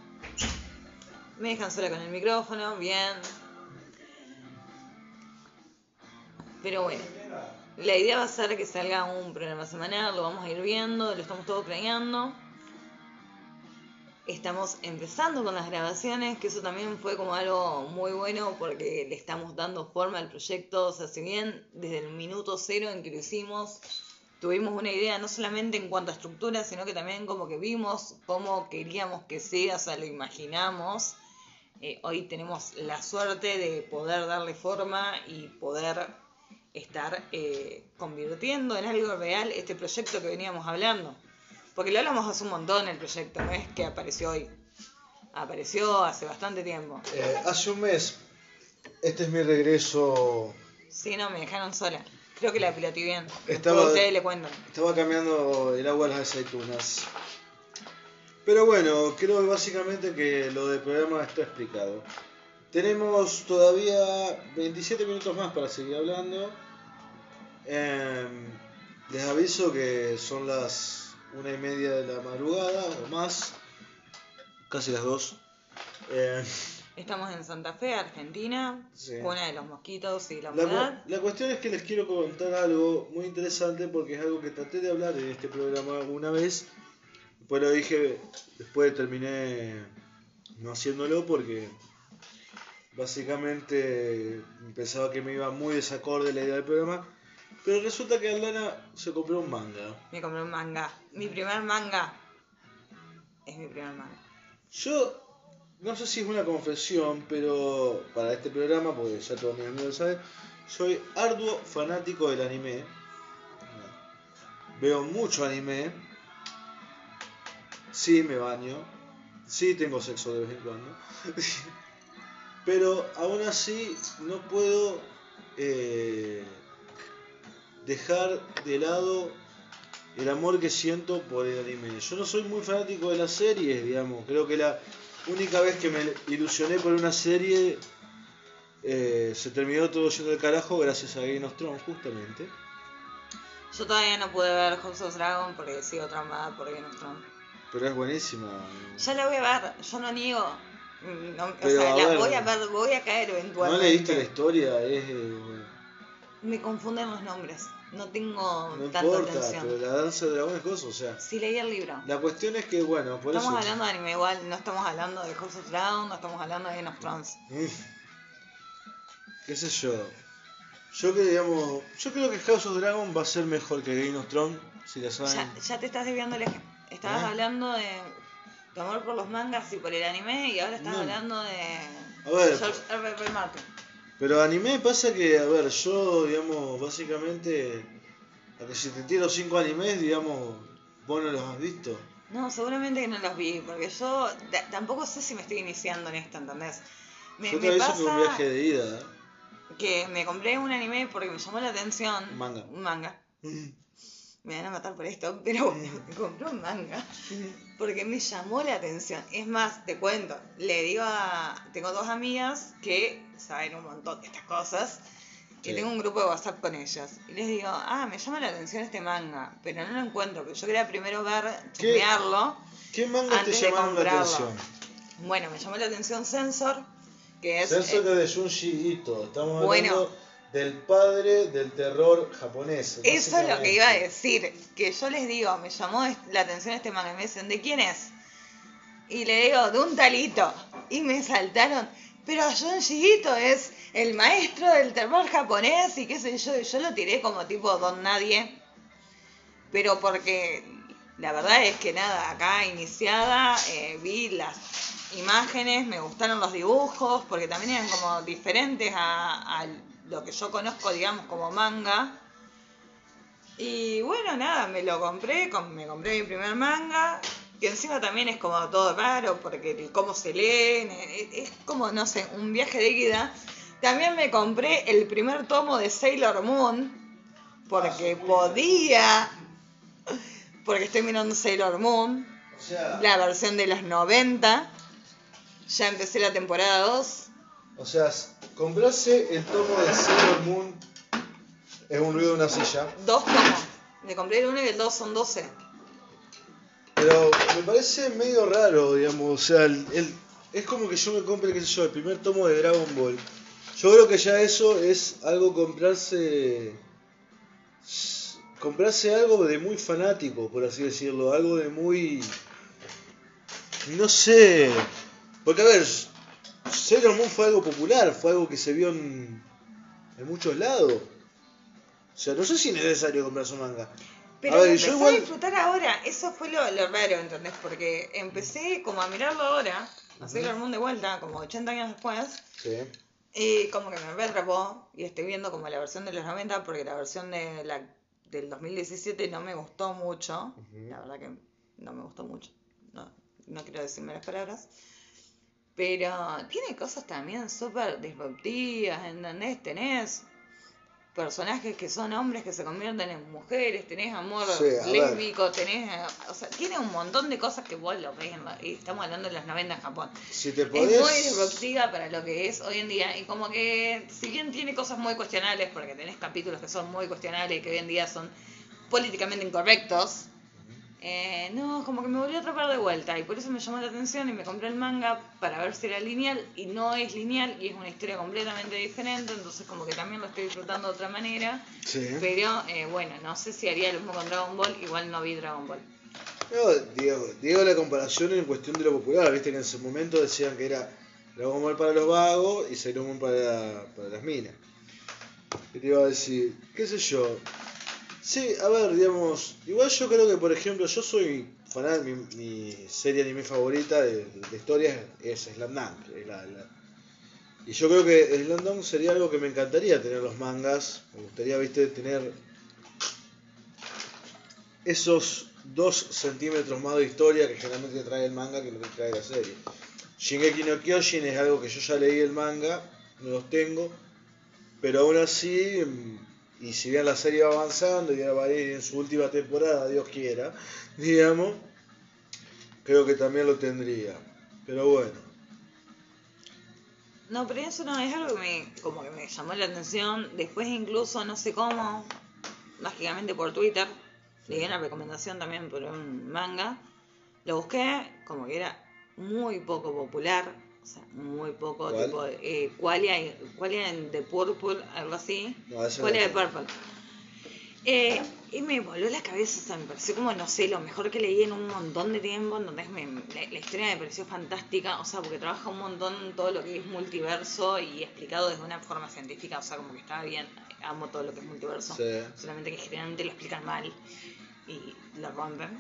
Me dejan sola con el micrófono, bien. Pero bueno, la idea va a ser que salga un programa semanal, lo vamos a ir viendo, lo estamos todo planeando. Estamos empezando con las grabaciones, que eso también fue como algo muy bueno porque le estamos dando forma al proyecto. O sea, si bien desde el minuto cero en que lo hicimos, tuvimos una idea no solamente en cuanto a estructura, sino que también como que vimos cómo queríamos que sea, o sea, lo imaginamos. Eh, hoy tenemos la suerte de poder darle forma y poder estar eh, convirtiendo en algo real este proyecto que veníamos hablando. Porque lo hablamos hace un montón el proyecto, no es que apareció hoy. Apareció hace bastante tiempo. Eh, hace un mes. Este es mi regreso. Sí, no, me dejaron sola. Creo que la piloté bien. Estaba, ustedes le cuentan. Estaba cambiando el agua a las aceitunas. Pero bueno, creo básicamente que lo del programa está explicado. Tenemos todavía 27 minutos más para seguir hablando. Em, les aviso que son las una y media de la madrugada o más, casi las dos. Em, Estamos en Santa Fe, Argentina, una de los mosquitos y la humedad. La, cuestión es que les quiero comentar algo muy interesante porque es algo que traté de hablar en este programa una vez. Después lo dije, después terminé no haciéndolo porque básicamente pensaba que me iba muy desacorde la idea del programa. Pero resulta que Aldana se compró un manga. Me compré un manga. Mi primer manga. Es mi primer manga. Yo no sé si es una confesión, pero para este programa, porque ya todos mis amigos saben, soy arduo fanático del anime. Veo mucho anime. Sí, me baño. Sí, tengo sexo de vez en cuando. (laughs) pero aún así no puedo eh, dejar de lado el amor que siento por el anime. Yo no soy muy fanático de las series, digamos. Creo que la única vez que me ilusioné por una serie eh, se terminó todo yendo del carajo gracias a Game of Thrones, justamente. Yo todavía no pude ver House of Dragon porque sigo traumada por Game of Thrones. Pero es buenísima. Ya la voy a ver, yo no niego. o sea, la voy a ver, voy a caer eventualmente. ¿No leíste la historia? Es, eh, me confunden los nombres. No tengo No tanta importa, atención. pero la danza de dragón es cosa, o sea. Sí leí el libro. La cuestión es que, bueno, por Estamos eso. hablando de anime igual, no estamos hablando de House of Dragon, no estamos hablando de Game of Thrones. ¿Qué sé yo? Yo que digamos, yo creo que House of Dragon va a ser mejor que Game of Thrones, si la saben. Ya, ya te estás desviando el eje. Estabas ¿Eh? hablando de tu amor por los mangas y por el anime y ahora estás No. hablando de A ver. George R. R. Martin. Pero anime pasa que, a ver, yo, digamos, básicamente, a que si te tiro cinco animes, digamos, vos no los has visto. No, seguramente que no los vi, porque yo ta- tampoco sé si me estoy iniciando en esto, ¿entendés? Me, yo me pasa un viaje de ida. ¿eh? que me compré un anime porque me llamó la atención. Un manga. Un manga. (laughs) Me van a matar por esto, pero (laughs) me compré un manga porque me llamó la atención. Es más, te cuento, le digo a... Tengo dos amigas que saben un montón de estas cosas Sí. tengo un grupo de WhatsApp con ellas. Y les digo, ah, me llama la atención este manga, pero no lo encuentro, porque yo quería primero ver, chequearlo. ¿Qué manga Antes te llamaron la atención? Bueno, me llamó la atención Sensor, que es... Sensor eh, de Junji Ito. Estamos Bueno. hablando del padre del terror japonés. Eso es lo que iba a decir, que yo les digo, me llamó la atención este manga me dicen, ¿de quién es? Y le digo, de un talito. Y me saltaron, pero Junji Ito es el maestro del terror japonés y qué sé yo, y yo lo tiré como tipo don nadie. Pero porque la verdad es que nada, acá iniciada eh, vi las imágenes, me gustaron los dibujos, porque también eran como diferentes a, a lo que yo conozco, digamos, como manga. Y bueno, nada, me lo compré, com- me compré mi primer manga, que encima también es como todo raro, porque cómo se leen, eh, es como, no sé, un viaje de ida. También me compré el primer tomo de Sailor Moon, porque podía, porque estoy mirando Sailor Moon, O sea, la versión de los 90. Ya empecé la temporada 2. o sea, comprarse el tomo de Sailor Moon es un ruido de una silla. Dos tomos. Me compré el 1 y el 2 son 12. Pero me parece medio raro, digamos, o sea, el, el- es como que yo me compre, qué sé yo, el primer tomo de Dragon Ball. Yo creo que ya eso es algo comprarse... Comprarse algo de muy fanático, por así decirlo, algo de muy... No sé... Porque a ver, Sailor Moon fue algo popular, fue algo que se vio en, en muchos lados. O sea, no sé si es necesario comprarse un manga. Pero A ver, lo yo empecé igual- a disfrutar ahora. Eso fue lo, lo raro, ¿entendés? Porque empecé como a mirarlo ahora, a Sailor Moon de vuelta, como 80 años después. Sí. Y como que me retrapó y estoy viendo como la versión de los 90 porque la versión de la, del 2017 no me gustó mucho. Ujú. La verdad que no me gustó mucho. No, no quiero decirme las palabras. Pero tiene cosas también súper disruptivas, ¿entendés? Tenés personajes que son hombres que se convierten en mujeres, tenés amor Sí, lésbico, tenés... O sea, tiene un montón de cosas que vos lo ves y estamos hablando de los 90 en Japón. Si te Es muy disruptiva para lo que es hoy en día y como que si bien tiene cosas muy cuestionables, porque tenés capítulos que son muy cuestionables y que hoy en día son políticamente incorrectos, eh, no, como que me volvió a atrapar de vuelta y por eso me llamó la atención y me compré el manga para ver si era lineal y no es lineal y es una historia completamente diferente, entonces como que también lo estoy disfrutando de otra manera, Sí. pero eh, bueno, no sé si haría lo mismo con Dragon Ball, igual no vi Dragon Ball. No, digo, digo la comparación en cuestión de lo popular, viste que en ese momento decían que era Dragon Ball para los vagos y Sailor Moon para, para las minas. ¿Qué te iba a decir? ¿Qué sé yo? Sí, a ver, digamos, igual yo creo que, por ejemplo, yo soy fanático, mi, mi serie anime favorita de, historias es Slam y yo creo que Slam sería algo que me encantaría tener los mangas, me gustaría, viste, tener esos dos centímetros más de historia que generalmente trae el manga que lo que trae la serie. Shingeki no Kyojin es algo que yo ya leí el manga, no los tengo, pero aún así, y si bien la serie va avanzando y ahora va a ir en su última temporada, Dios quiera, digamos, creo que también lo tendría. Pero bueno, No, pero eso no es algo que me, como que me llamó la atención. Después incluso, no sé cómo, mágicamente por Twitter, le di una recomendación también por un manga. Lo busqué, como que era muy poco popular. O sea, muy poco. ¿Cuál? Tipo, eh, Qualia, Qualia en The Purple, algo así. No, Qualia de. Purple. Eh, y me voló la cabeza, o sea, me pareció como, no sé, lo mejor que leí en un montón de tiempo, entonces me, la, la historia me pareció fantástica, o sea, porque trabaja un montón todo lo que es multiverso y explicado desde una forma científica, o sea, como que estaba bien, amo todo lo que es multiverso, Sí. solamente que generalmente lo explican mal y lo rompen.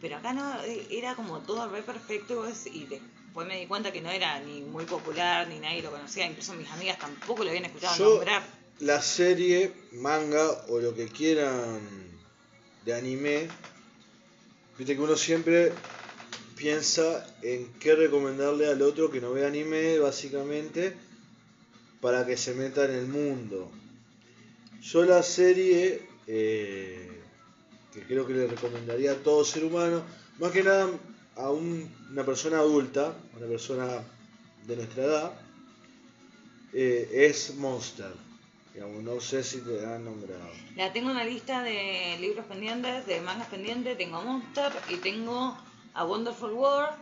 Pero acá no, era como todo re perfecto y y después me di cuenta que no era ni muy popular, ni nadie lo conocía, incluso mis amigas tampoco lo habían escuchado Yo- nombrar. La serie, manga o lo que quieran de anime, viste que uno siempre piensa en qué recomendarle al otro que no ve anime, básicamente, para que se meta en el mundo. Yo la serie, eh, que creo que le recomendaría a todo ser humano, más que nada a un- una persona adulta, una persona de nuestra edad, eh, es Monster. Digamos, no sé si te han nombrado. La tengo en la lista de libros pendientes, de mangas pendientes, tengo Monster y tengo A Wonderful World.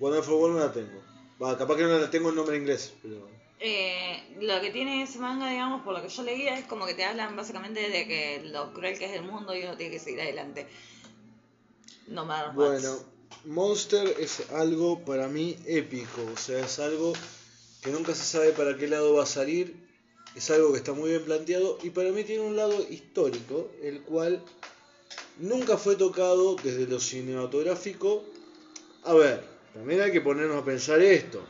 Wonderful World no la tengo. Va, capaz que no la tengo en nombre inglés, pero. Eh, lo que tiene ese manga, digamos, por lo que yo leía, es como que te hablan básicamente de que lo cruel que es el mundo y uno tiene que seguir adelante. No what. Bueno, Monster es algo para mí épico, o sea, es algo que nunca se sabe para qué lado va a salir, es algo que está muy bien planteado y para mí tiene un lado histórico, el cual nunca fue tocado desde lo cinematográfico. A ver, también hay que ponernos a pensar esto.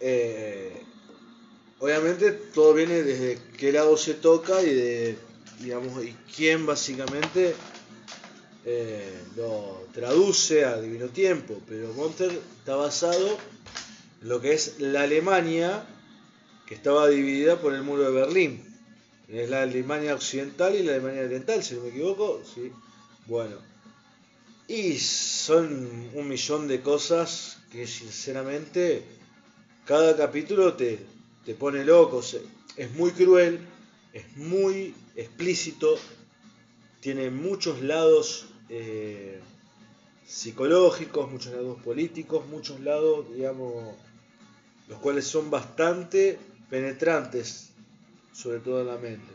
Eh, obviamente todo viene desde qué lado se toca y de, digamos, y quién básicamente eh, lo traduce a Divino Tiempo, pero Monster está basado en lo que es la Alemania, que estaba dividida por el muro de Berlín. Es la Alemania occidental y la Alemania oriental, si no me equivoco. Sí. Bueno. Y son un millón de cosas que sinceramente cada capítulo te, te pone loco. Es muy cruel, es muy explícito, tiene muchos lados eh, psicológicos, muchos lados políticos, muchos lados, digamos, los cuales son bastante penetrantes, sobre todo en la mente.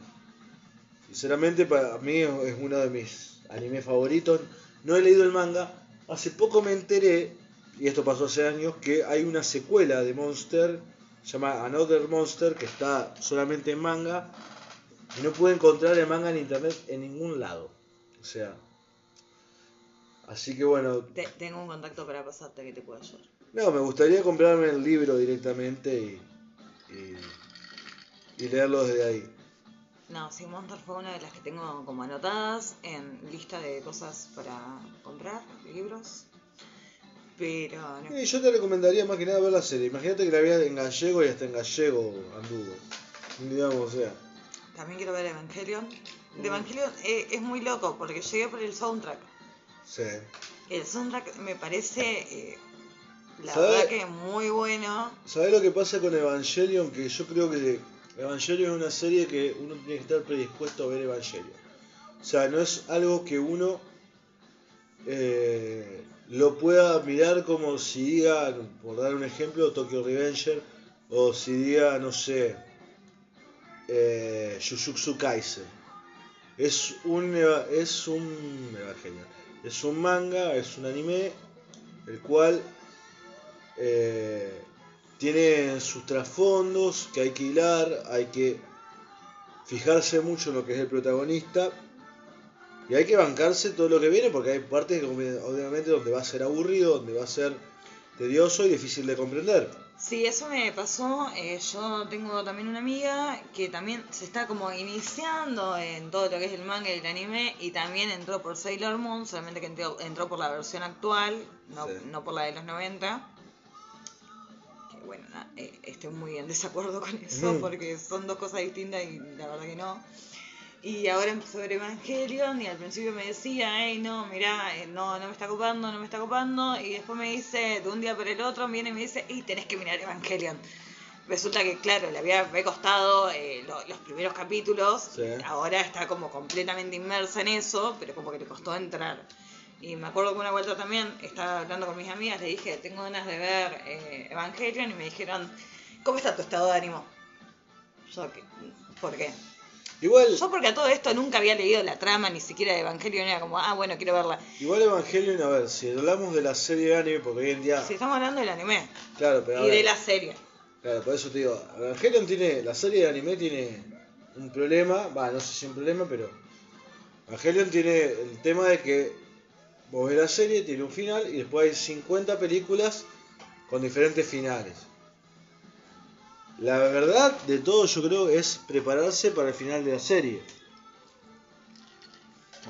Sinceramente, para mí es uno de mis animes favoritos. No he leído el manga. Hace poco me enteré, y esto pasó hace años, que hay una secuela de Monster, se llama Another Monster, que está solamente en manga. Y no pude encontrar el manga en internet en ningún lado. O sea. Así que bueno, Te- tengo un contacto para pasarte que te pueda ayudar. no, me gustaría comprarme el libro directamente y, y, y leerlo desde ahí. No, sí, Monster fue una de las que tengo como anotadas en lista de cosas para comprar, libros. Pero no. Yo te recomendaría más que nada ver la serie. Imagínate que la veas en gallego y hasta en gallego anduvo. Digamos, o sea. También quiero ver Evangelion. De Evangelion eh, es muy loco porque llegué por el soundtrack. Sí. El soundtrack me parece, eh, la ¿Sabe? verdad que muy bueno. ¿Sabés lo que pasa con Evangelion? Que yo creo que Evangelion es una serie que uno tiene que estar predispuesto a ver Evangelion. O sea, no es algo que uno eh, lo pueda mirar como si diga, por dar un ejemplo, Tokyo Revenger, o si diga, no sé, eh, Jujutsu Kaisen. Es un, es un Evangelion. Es un manga, es un anime, el cual eh, tiene sus trasfondos que hay que hilar, hay que fijarse mucho en lo que es el protagonista y hay que bancarse todo lo que viene porque hay partes que obviamente donde va a ser aburrido, donde va a ser tedioso y difícil de comprender. Sí, eso me pasó. eh, yo tengo también una amiga que también se está como iniciando en todo lo que es el manga y el anime y también entró por Sailor Moon, solamente que entró, entró por la versión actual, no, Sí. no por la de los 90. Que bueno, na- eh, estoy muy en desacuerdo con eso Mm. porque son dos cosas distintas y la verdad que no. Y ahora empezó a ver Evangelion y al principio me decía, hey, no, mirá, eh, no, no me está copando, no me está copando. Y después me dice, de un día para el otro, viene y me dice, y tenés que mirar Evangelion. Resulta que, claro, le había costado eh, lo- los primeros capítulos. Sí. Ahora está como completamente inmersa en eso, pero como que le costó entrar. Y me acuerdo que una vuelta también estaba hablando con mis amigas, le dije, tengo ganas de ver eh, Evangelion y me dijeron, ¿cómo está tu estado de ánimo? Yo. ¿por qué? Igual, Yo porque a todo esto nunca había leído la trama, ni siquiera de Evangelion, era como, ah, bueno, quiero verla. igual Evangelion, a ver, si hablamos de la serie de anime, porque hoy en día. Si estamos hablando del anime Claro, pero. y de la serie. Claro, por eso te digo, Evangelion tiene. La serie de anime tiene un problema, va, no sé si un problema, pero. Evangelion tiene el tema de que vos ves la serie, tiene un final y después hay 50 películas con diferentes finales. La verdad de todo yo creo es prepararse para el final de la serie.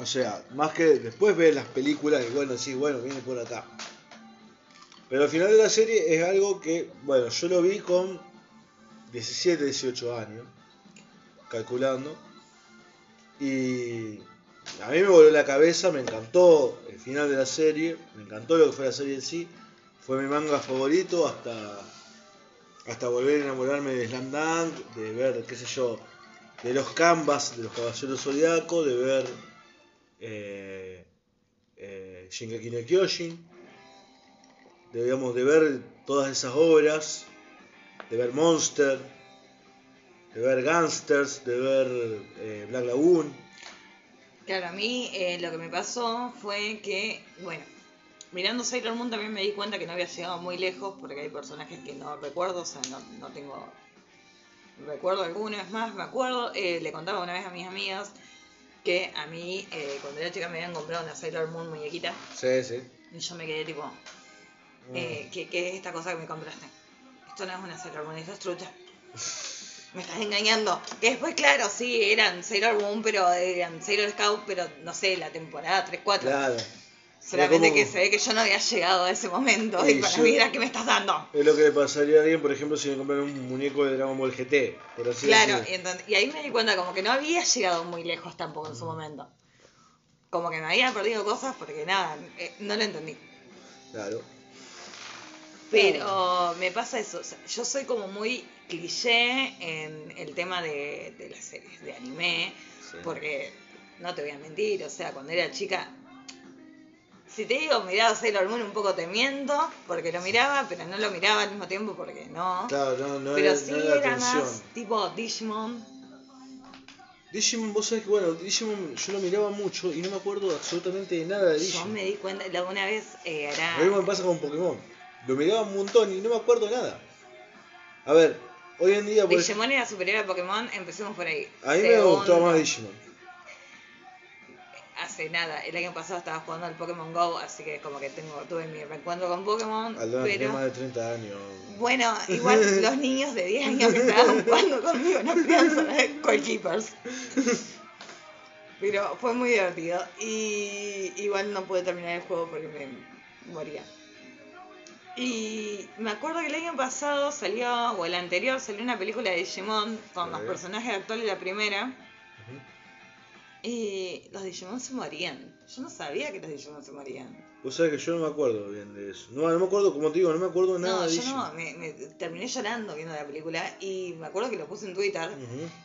O sea, más que después ver las películas y bueno, sí, bueno, viene por acá. Pero al final de la serie es algo que, bueno, yo lo vi con 17, 18 años, calculando. Y a mí me volvió la cabeza, me encantó el final de la serie, me encantó lo que fue la serie en sí. Fue mi manga favorito hasta, hasta volver a enamorarme de Slam Dunk, de ver, qué sé yo, de los canvas de los Caballeros Zodiaco, de ver eh, eh, Shingeki no Kyojin, de, digamos, de ver todas esas obras, de ver Monster, de ver Gangsters, de ver eh, Black Lagoon. Claro, a mí eh, lo que me pasó fue que, bueno, mirando Sailor Moon también me di cuenta que no había llegado muy lejos porque hay personajes que no recuerdo, o sea, no, no tengo recuerdo alguno. Es más, me acuerdo, eh, le contaba una vez a mis amigas que a mí, eh, cuando era chica, me habían comprado una Sailor Moon muñequita Sí, sí. y yo me quedé tipo, eh, ¿qué, ¿qué es esta cosa que me compraste? Esto no es una Sailor Moon, esto es trucha. (laughs) Me estás engañando. Que después, claro, sí, eran Sailor Moon, pero eran Sailor Scout, pero no sé, la temporada 3-4. Claro. Solamente Era que como- se ve que yo no había llegado a ese momento. Y, Y para yo- mí era, ¿qué me estás dando? Es lo que le pasaría a alguien, por ejemplo, si me compraran un muñeco de Dragon Ball GT, por así Claro, y, decirlo. entonces- y ahí me di cuenta como que no había llegado muy lejos tampoco en su momento. Como que me había perdido cosas porque nada, eh, no lo entendí. Claro. Pero me pasa eso, o sea, yo soy como muy cliché en el tema de, de las series de anime, Sí. porque no te voy a mentir, o sea, cuando era chica, si te digo miraba Sailor Moon un poco te miento, porque lo miraba, pero no lo miraba al mismo tiempo porque no. Claro, no, no pero era, sí no era era más tipo Digimon. Digimon, vos sabés que, bueno, Digimon yo lo miraba mucho y no me acuerdo absolutamente de nada de Yo Digimon. me di cuenta, la una vez eh, hará... Lo mismo me pasa con Pokémon. Lo miraba un montón y no me acuerdo nada. A ver, hoy en día, por ej- Digimon era superior a Pokémon, empecemos por ahí. a mí me gustaba más Digimon. Nada, el año pasado estaba jugando al Pokémon Go, así que como que tengo tuve mi reencuentro con Pokémon, tiene más de 30 años. bueno, igual (laughs) los niños de 10 años que estaban jugando conmigo no (laughs) crianza de Goalkeepers. Pero fue muy divertido y igual no pude terminar el juego porque me moría. Y me acuerdo que el año pasado salió, o el anterior, salió una película de Digimon con los personajes actuales de la primera. Y los Digimon se morían. Yo no sabía que los Digimon se morían. Vos sabés que yo no me acuerdo bien de eso. No, no me acuerdo, como te digo, no me acuerdo nada No, de yo Digimon. no, me, me terminé llorando viendo la película y me acuerdo que lo puse en Twitter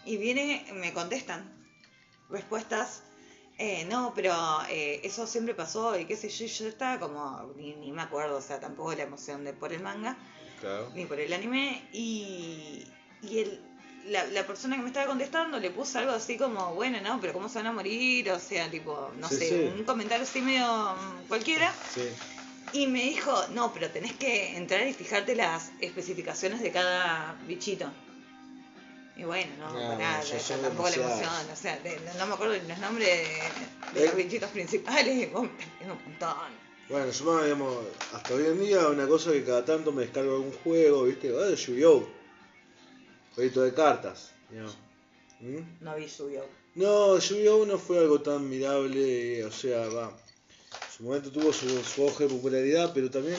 y viene, me contestan respuestas, eh, no, pero eh, eso siempre pasó y qué sé yo, y yo estaba como, ni, ni me acuerdo, o sea, tampoco la emoción de por el manga, Claro. ni por el anime y, y el, la, la persona que me estaba contestando le puso algo así como, bueno, no, pero ¿cómo se van a morir? O sea, tipo, no Sí, sé, sí. un comentario así medio mm, cualquiera. Sí. Y me dijo, no, pero tenés que entrar y fijarte las especificaciones de cada bichito. Y bueno, no, la- son tampoco la emoción, o sea, de- no, me acuerdo ni los nombres de, de Eh. los bichitos principales, (laughs) pidiendo un montón. Bueno, yo digamos, hasta hoy en día una cosa que cada tanto me descargo algún juego, ¿viste? Ah, Yu-Gi-Oh! Jueguito de cartas, digamos. ¿Mm? No vi suyo. No, Yu-Gi-Oh! no fue algo tan mirable, o sea, va. En su momento tuvo su, su auge de popularidad, pero también,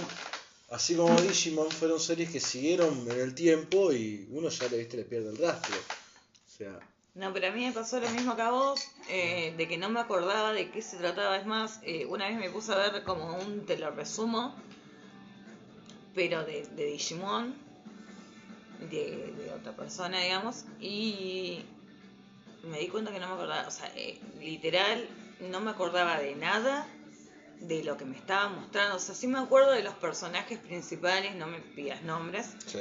así como Digimon, fueron series que siguieron en el tiempo y uno ya le, viste, le pierde el rastro. O sea, No, pero a mí me pasó lo mismo que a vos, eh, de que no me acordaba de qué se trataba. Es más, eh, una vez me puse a ver como un te lo resumo, pero de, de Digimon, de, de otra persona, digamos, y me di cuenta que no me acordaba, o sea, eh, literal, no me acordaba de nada de lo que me estaba mostrando. O sea, sí me acuerdo de los personajes principales, no me pidas nombres. Sí.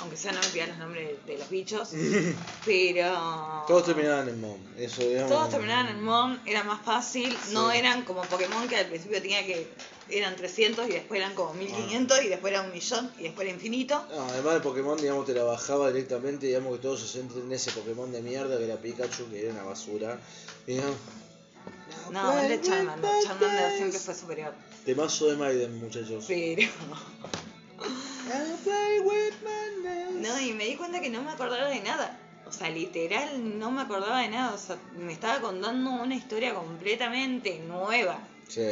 Aunque sea no me pidas los nombres de los bichos. (laughs) pero. Todos terminaban en Mom. Eso, digamos. Todos terminaban en Mom, era más fácil. No eran como Pokémon que al principio tenía que. Eran 300 y después eran como 1500 y después era un millón y después era infinito. No, además de Pokémon, digamos, te la bajaba directamente, digamos que todos se centren en ese Pokémon de mierda que era Pikachu, que era una basura. Digamos, No, el de Charmander. Charmander siempre fue superior. temazo de Maiden, muchachos. Pero. No, y me di cuenta que no me acordaba de nada. O sea, literal, no me acordaba de nada. O sea, me estaba contando una historia completamente nueva. Sí.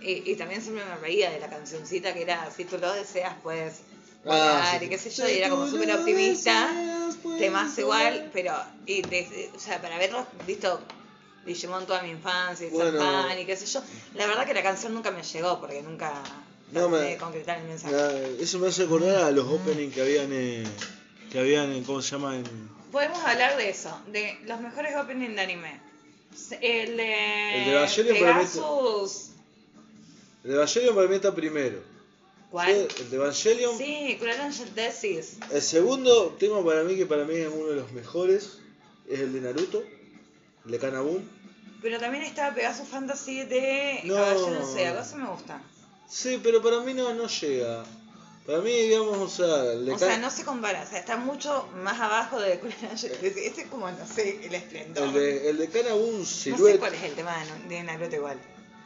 Y, y también siempre me reía de la cancioncita que era, si tú lo deseas, puedes Ah, volar", sí. y qué sé yo, y era como súper optimista. Temas igual, pero, y de- o sea, para haberlo visto Digimon toda mi infancia y ser Bueno. fan y qué sé yo, la verdad que la canción nunca me llegó porque nunca No me- concretar el mensaje. Ah, Eso me hace acordar a los openings que habían, eh, que habían, en- ¿cómo se llama? En, Podemos hablar de eso, de los mejores openings de anime. El de, El de Evangelion para mí- Pegasus. El Evangelion para mí está primero. ¿Cuál? El de Evangelion. Sí, Cruel Angel Thesis. El segundo tema para mí, que para mí es uno de los mejores, es el de Naruto, el de Kanabun. Pero también está Pegasus Fantasy de No. Caballero no sé, a me gusta. Sí, pero para mí no, no llega. Para mí, digamos, o sea, el de O sea, no se compara, o sea, está mucho más abajo de (laughs) Cruel Angel Thesis. Este es como, no sé, el esplendor. el de, el de Kanabun no sé Silhouette, cuál es el tema de, de Naruto igual.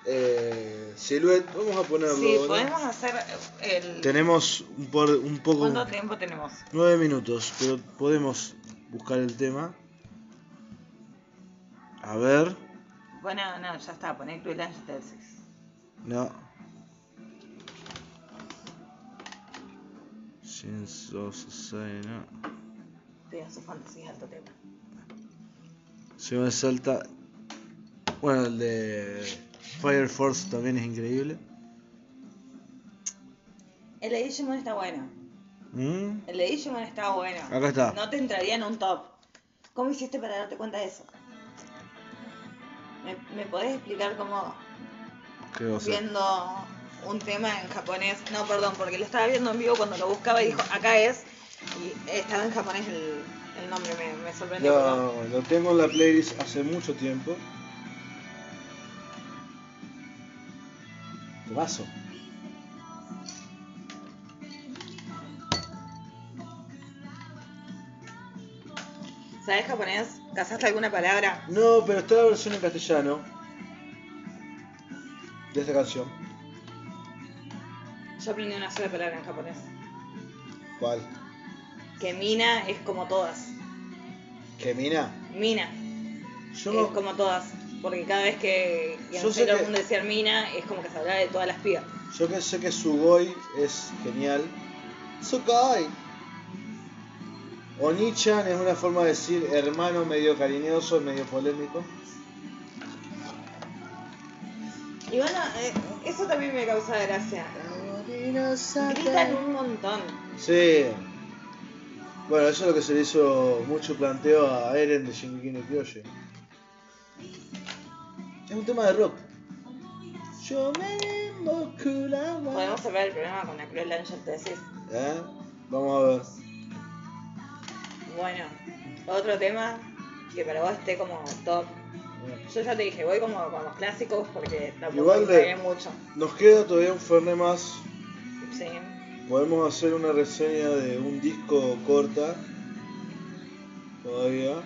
Eh, Silhouette, vamos a ponerlo. Sí, ¿no? podemos hacer el... Tenemos un, por, un poco, ¿Cuánto tiempo tenemos? nueve minutos, pero podemos buscar el tema. A ver, Bueno, no, ya está, poné Cruel Thesis. no. Sins of Society, no. Pegasus Fantasy es alto tema. Se me salta. Bueno, el de Fire Force también es increíble. El Digimon está bueno. ¿Mm? El Digimon está bueno. Acá está. No te entraría en un top. ¿Cómo hiciste para darte cuenta de eso? ¿Me, me podés explicar cómo ¿Qué a viendo un tema en japonés? No, perdón, porque lo estaba viendo en vivo cuando lo buscaba y dijo, acá es. Y estaba en japonés el, el nombre, me, me sorprendió. No, lo tengo en la playlist hace mucho tiempo. Temazo. ¿Sabes japonés? ¿Casaste alguna palabra? No, pero está la versión en castellano de esta canción. Yo aprendí una sola palabra en japonés. ¿Cuál? Que mina es como todas. ¿Qué mina? Mina Yo es no- como todas. Porque cada vez que Yo Moon decía mina, es como que se hablaba de todas las pibas. Yo que sé que Sugoi es genial. Sugoi. Onichan es una forma de decir hermano medio cariñoso, medio polémico. Y bueno, eh, eso también me causa gracia. Gritan un montón. Sí. Bueno, eso es lo que se le hizo mucho planteo a Eren de Shingeki no Kyojin. Es un tema de rock. Yo me invoco Podemos cerrar el programa con la Cruel Angel Thesis. ¿Eh? Vamos a ver. Bueno, otro tema que para vos esté como top. Yo ya te dije, voy como con los clásicos porque tampoco Igual me mucho. Nos queda todavía un Fernet más. Sí. Podemos hacer una reseña de un disco corta. Todavía.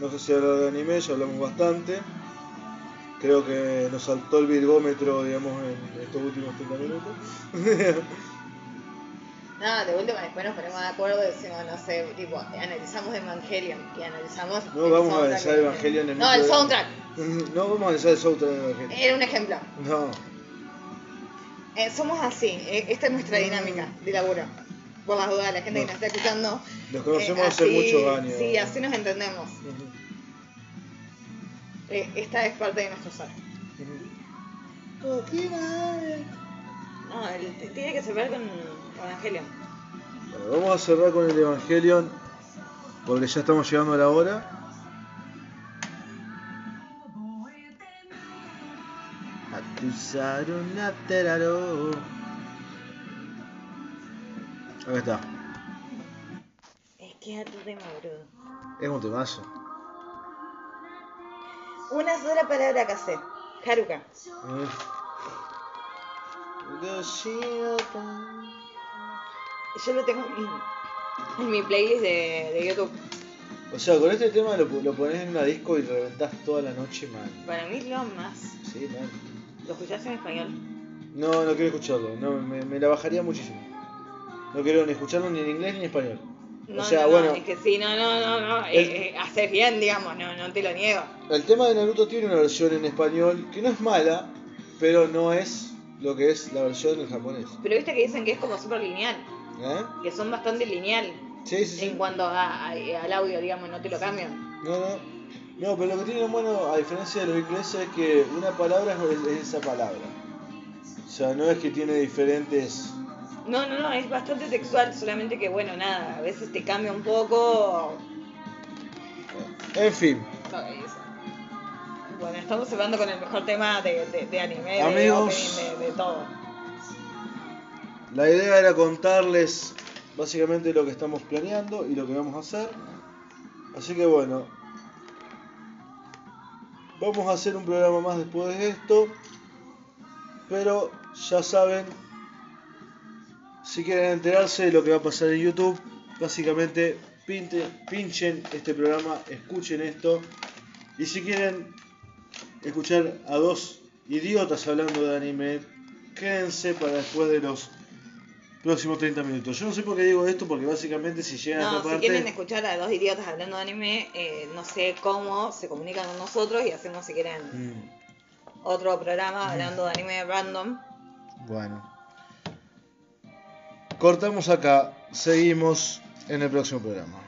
No sé si hablar de anime, ya hablamos bastante. Creo que nos saltó el virgómetro, digamos, en estos últimos 30 minutos. (laughs) Nada, de última después nos ponemos de acuerdo y decimos, no sé, tipo, analizamos Evangelion y analizamos. No el vamos a analizar Evangelion en No, un el soundtrack. (laughs) No vamos a analizar el soundtrack de Evangelion. Era un ejemplo. No. Eh, somos así, eh, esta es nuestra dinámica de laburo. Por las dudas, la gente que No. nos está escuchando. Nos conocemos eh, hace muchos años. Sí, así nos entendemos. Eh, esta es parte de nuestro ser. No, el- t- tiene que cerrar con Evangelion. Bueno, vamos a cerrar con el Evangelion porque ya estamos llegando a la hora. tu sarunateraro. Acá está. Es que es tu tema, boludo. Es un temazo. Una sola palabra que hace. Haruka. Eh. Yo lo tengo en mi, en mi playlist de, de YouTube. O sea, con este tema lo, lo pones en una disco y reventás toda la noche, man. Para mí es lo más. Sí, man. ¿Lo escuchás en español? No, no quiero escucharlo. No, me, me la bajaría muchísimo. No quiero ni escucharlo ni en inglés ni en español. No, o sea, no, no, bueno, es que sí, no, no, no, no. El- Eh, eh, haces bien, digamos, no, no te lo niego. el tema de Naruto tiene una versión en español que no es mala, pero no es lo que es la versión en japonés. Pero viste que dicen que es como súper lineal, ¿Eh? que son bastante lineal Sí, sí, sí. en cuanto a- a- al audio, digamos, no te lo cambian. No, no. No, pero lo que tiene bueno, a diferencia de los ingleses, es que una palabra es, es esa palabra. O sea, no es que tiene diferentes. No, no, no, es bastante textual, solamente que, bueno, nada, a veces te cambia un poco. En fin. Bueno, estamos hablando con el mejor tema de, de, de anime, de opening, de, de todo. la idea era contarles básicamente lo que estamos planeando y lo que vamos a hacer. Así que bueno, vamos a hacer un programa más después de esto. Pero ya saben, si quieren enterarse de lo que va a pasar en YouTube, básicamente pinte- pinchen este programa, escuchen esto. Y si quieren escuchar a dos idiotas hablando de anime, quédense para después de los próximos 30 minutos. Yo no sé por qué digo esto, porque básicamente si llegan a No, esta si quieren escuchar a dos idiotas hablando de anime, eh, no sé cómo se comunican con nosotros y hacemos, si quieren, Mm, otro programa hablando de anime random. bueno. Cortamos acá, seguimos en el próximo programa.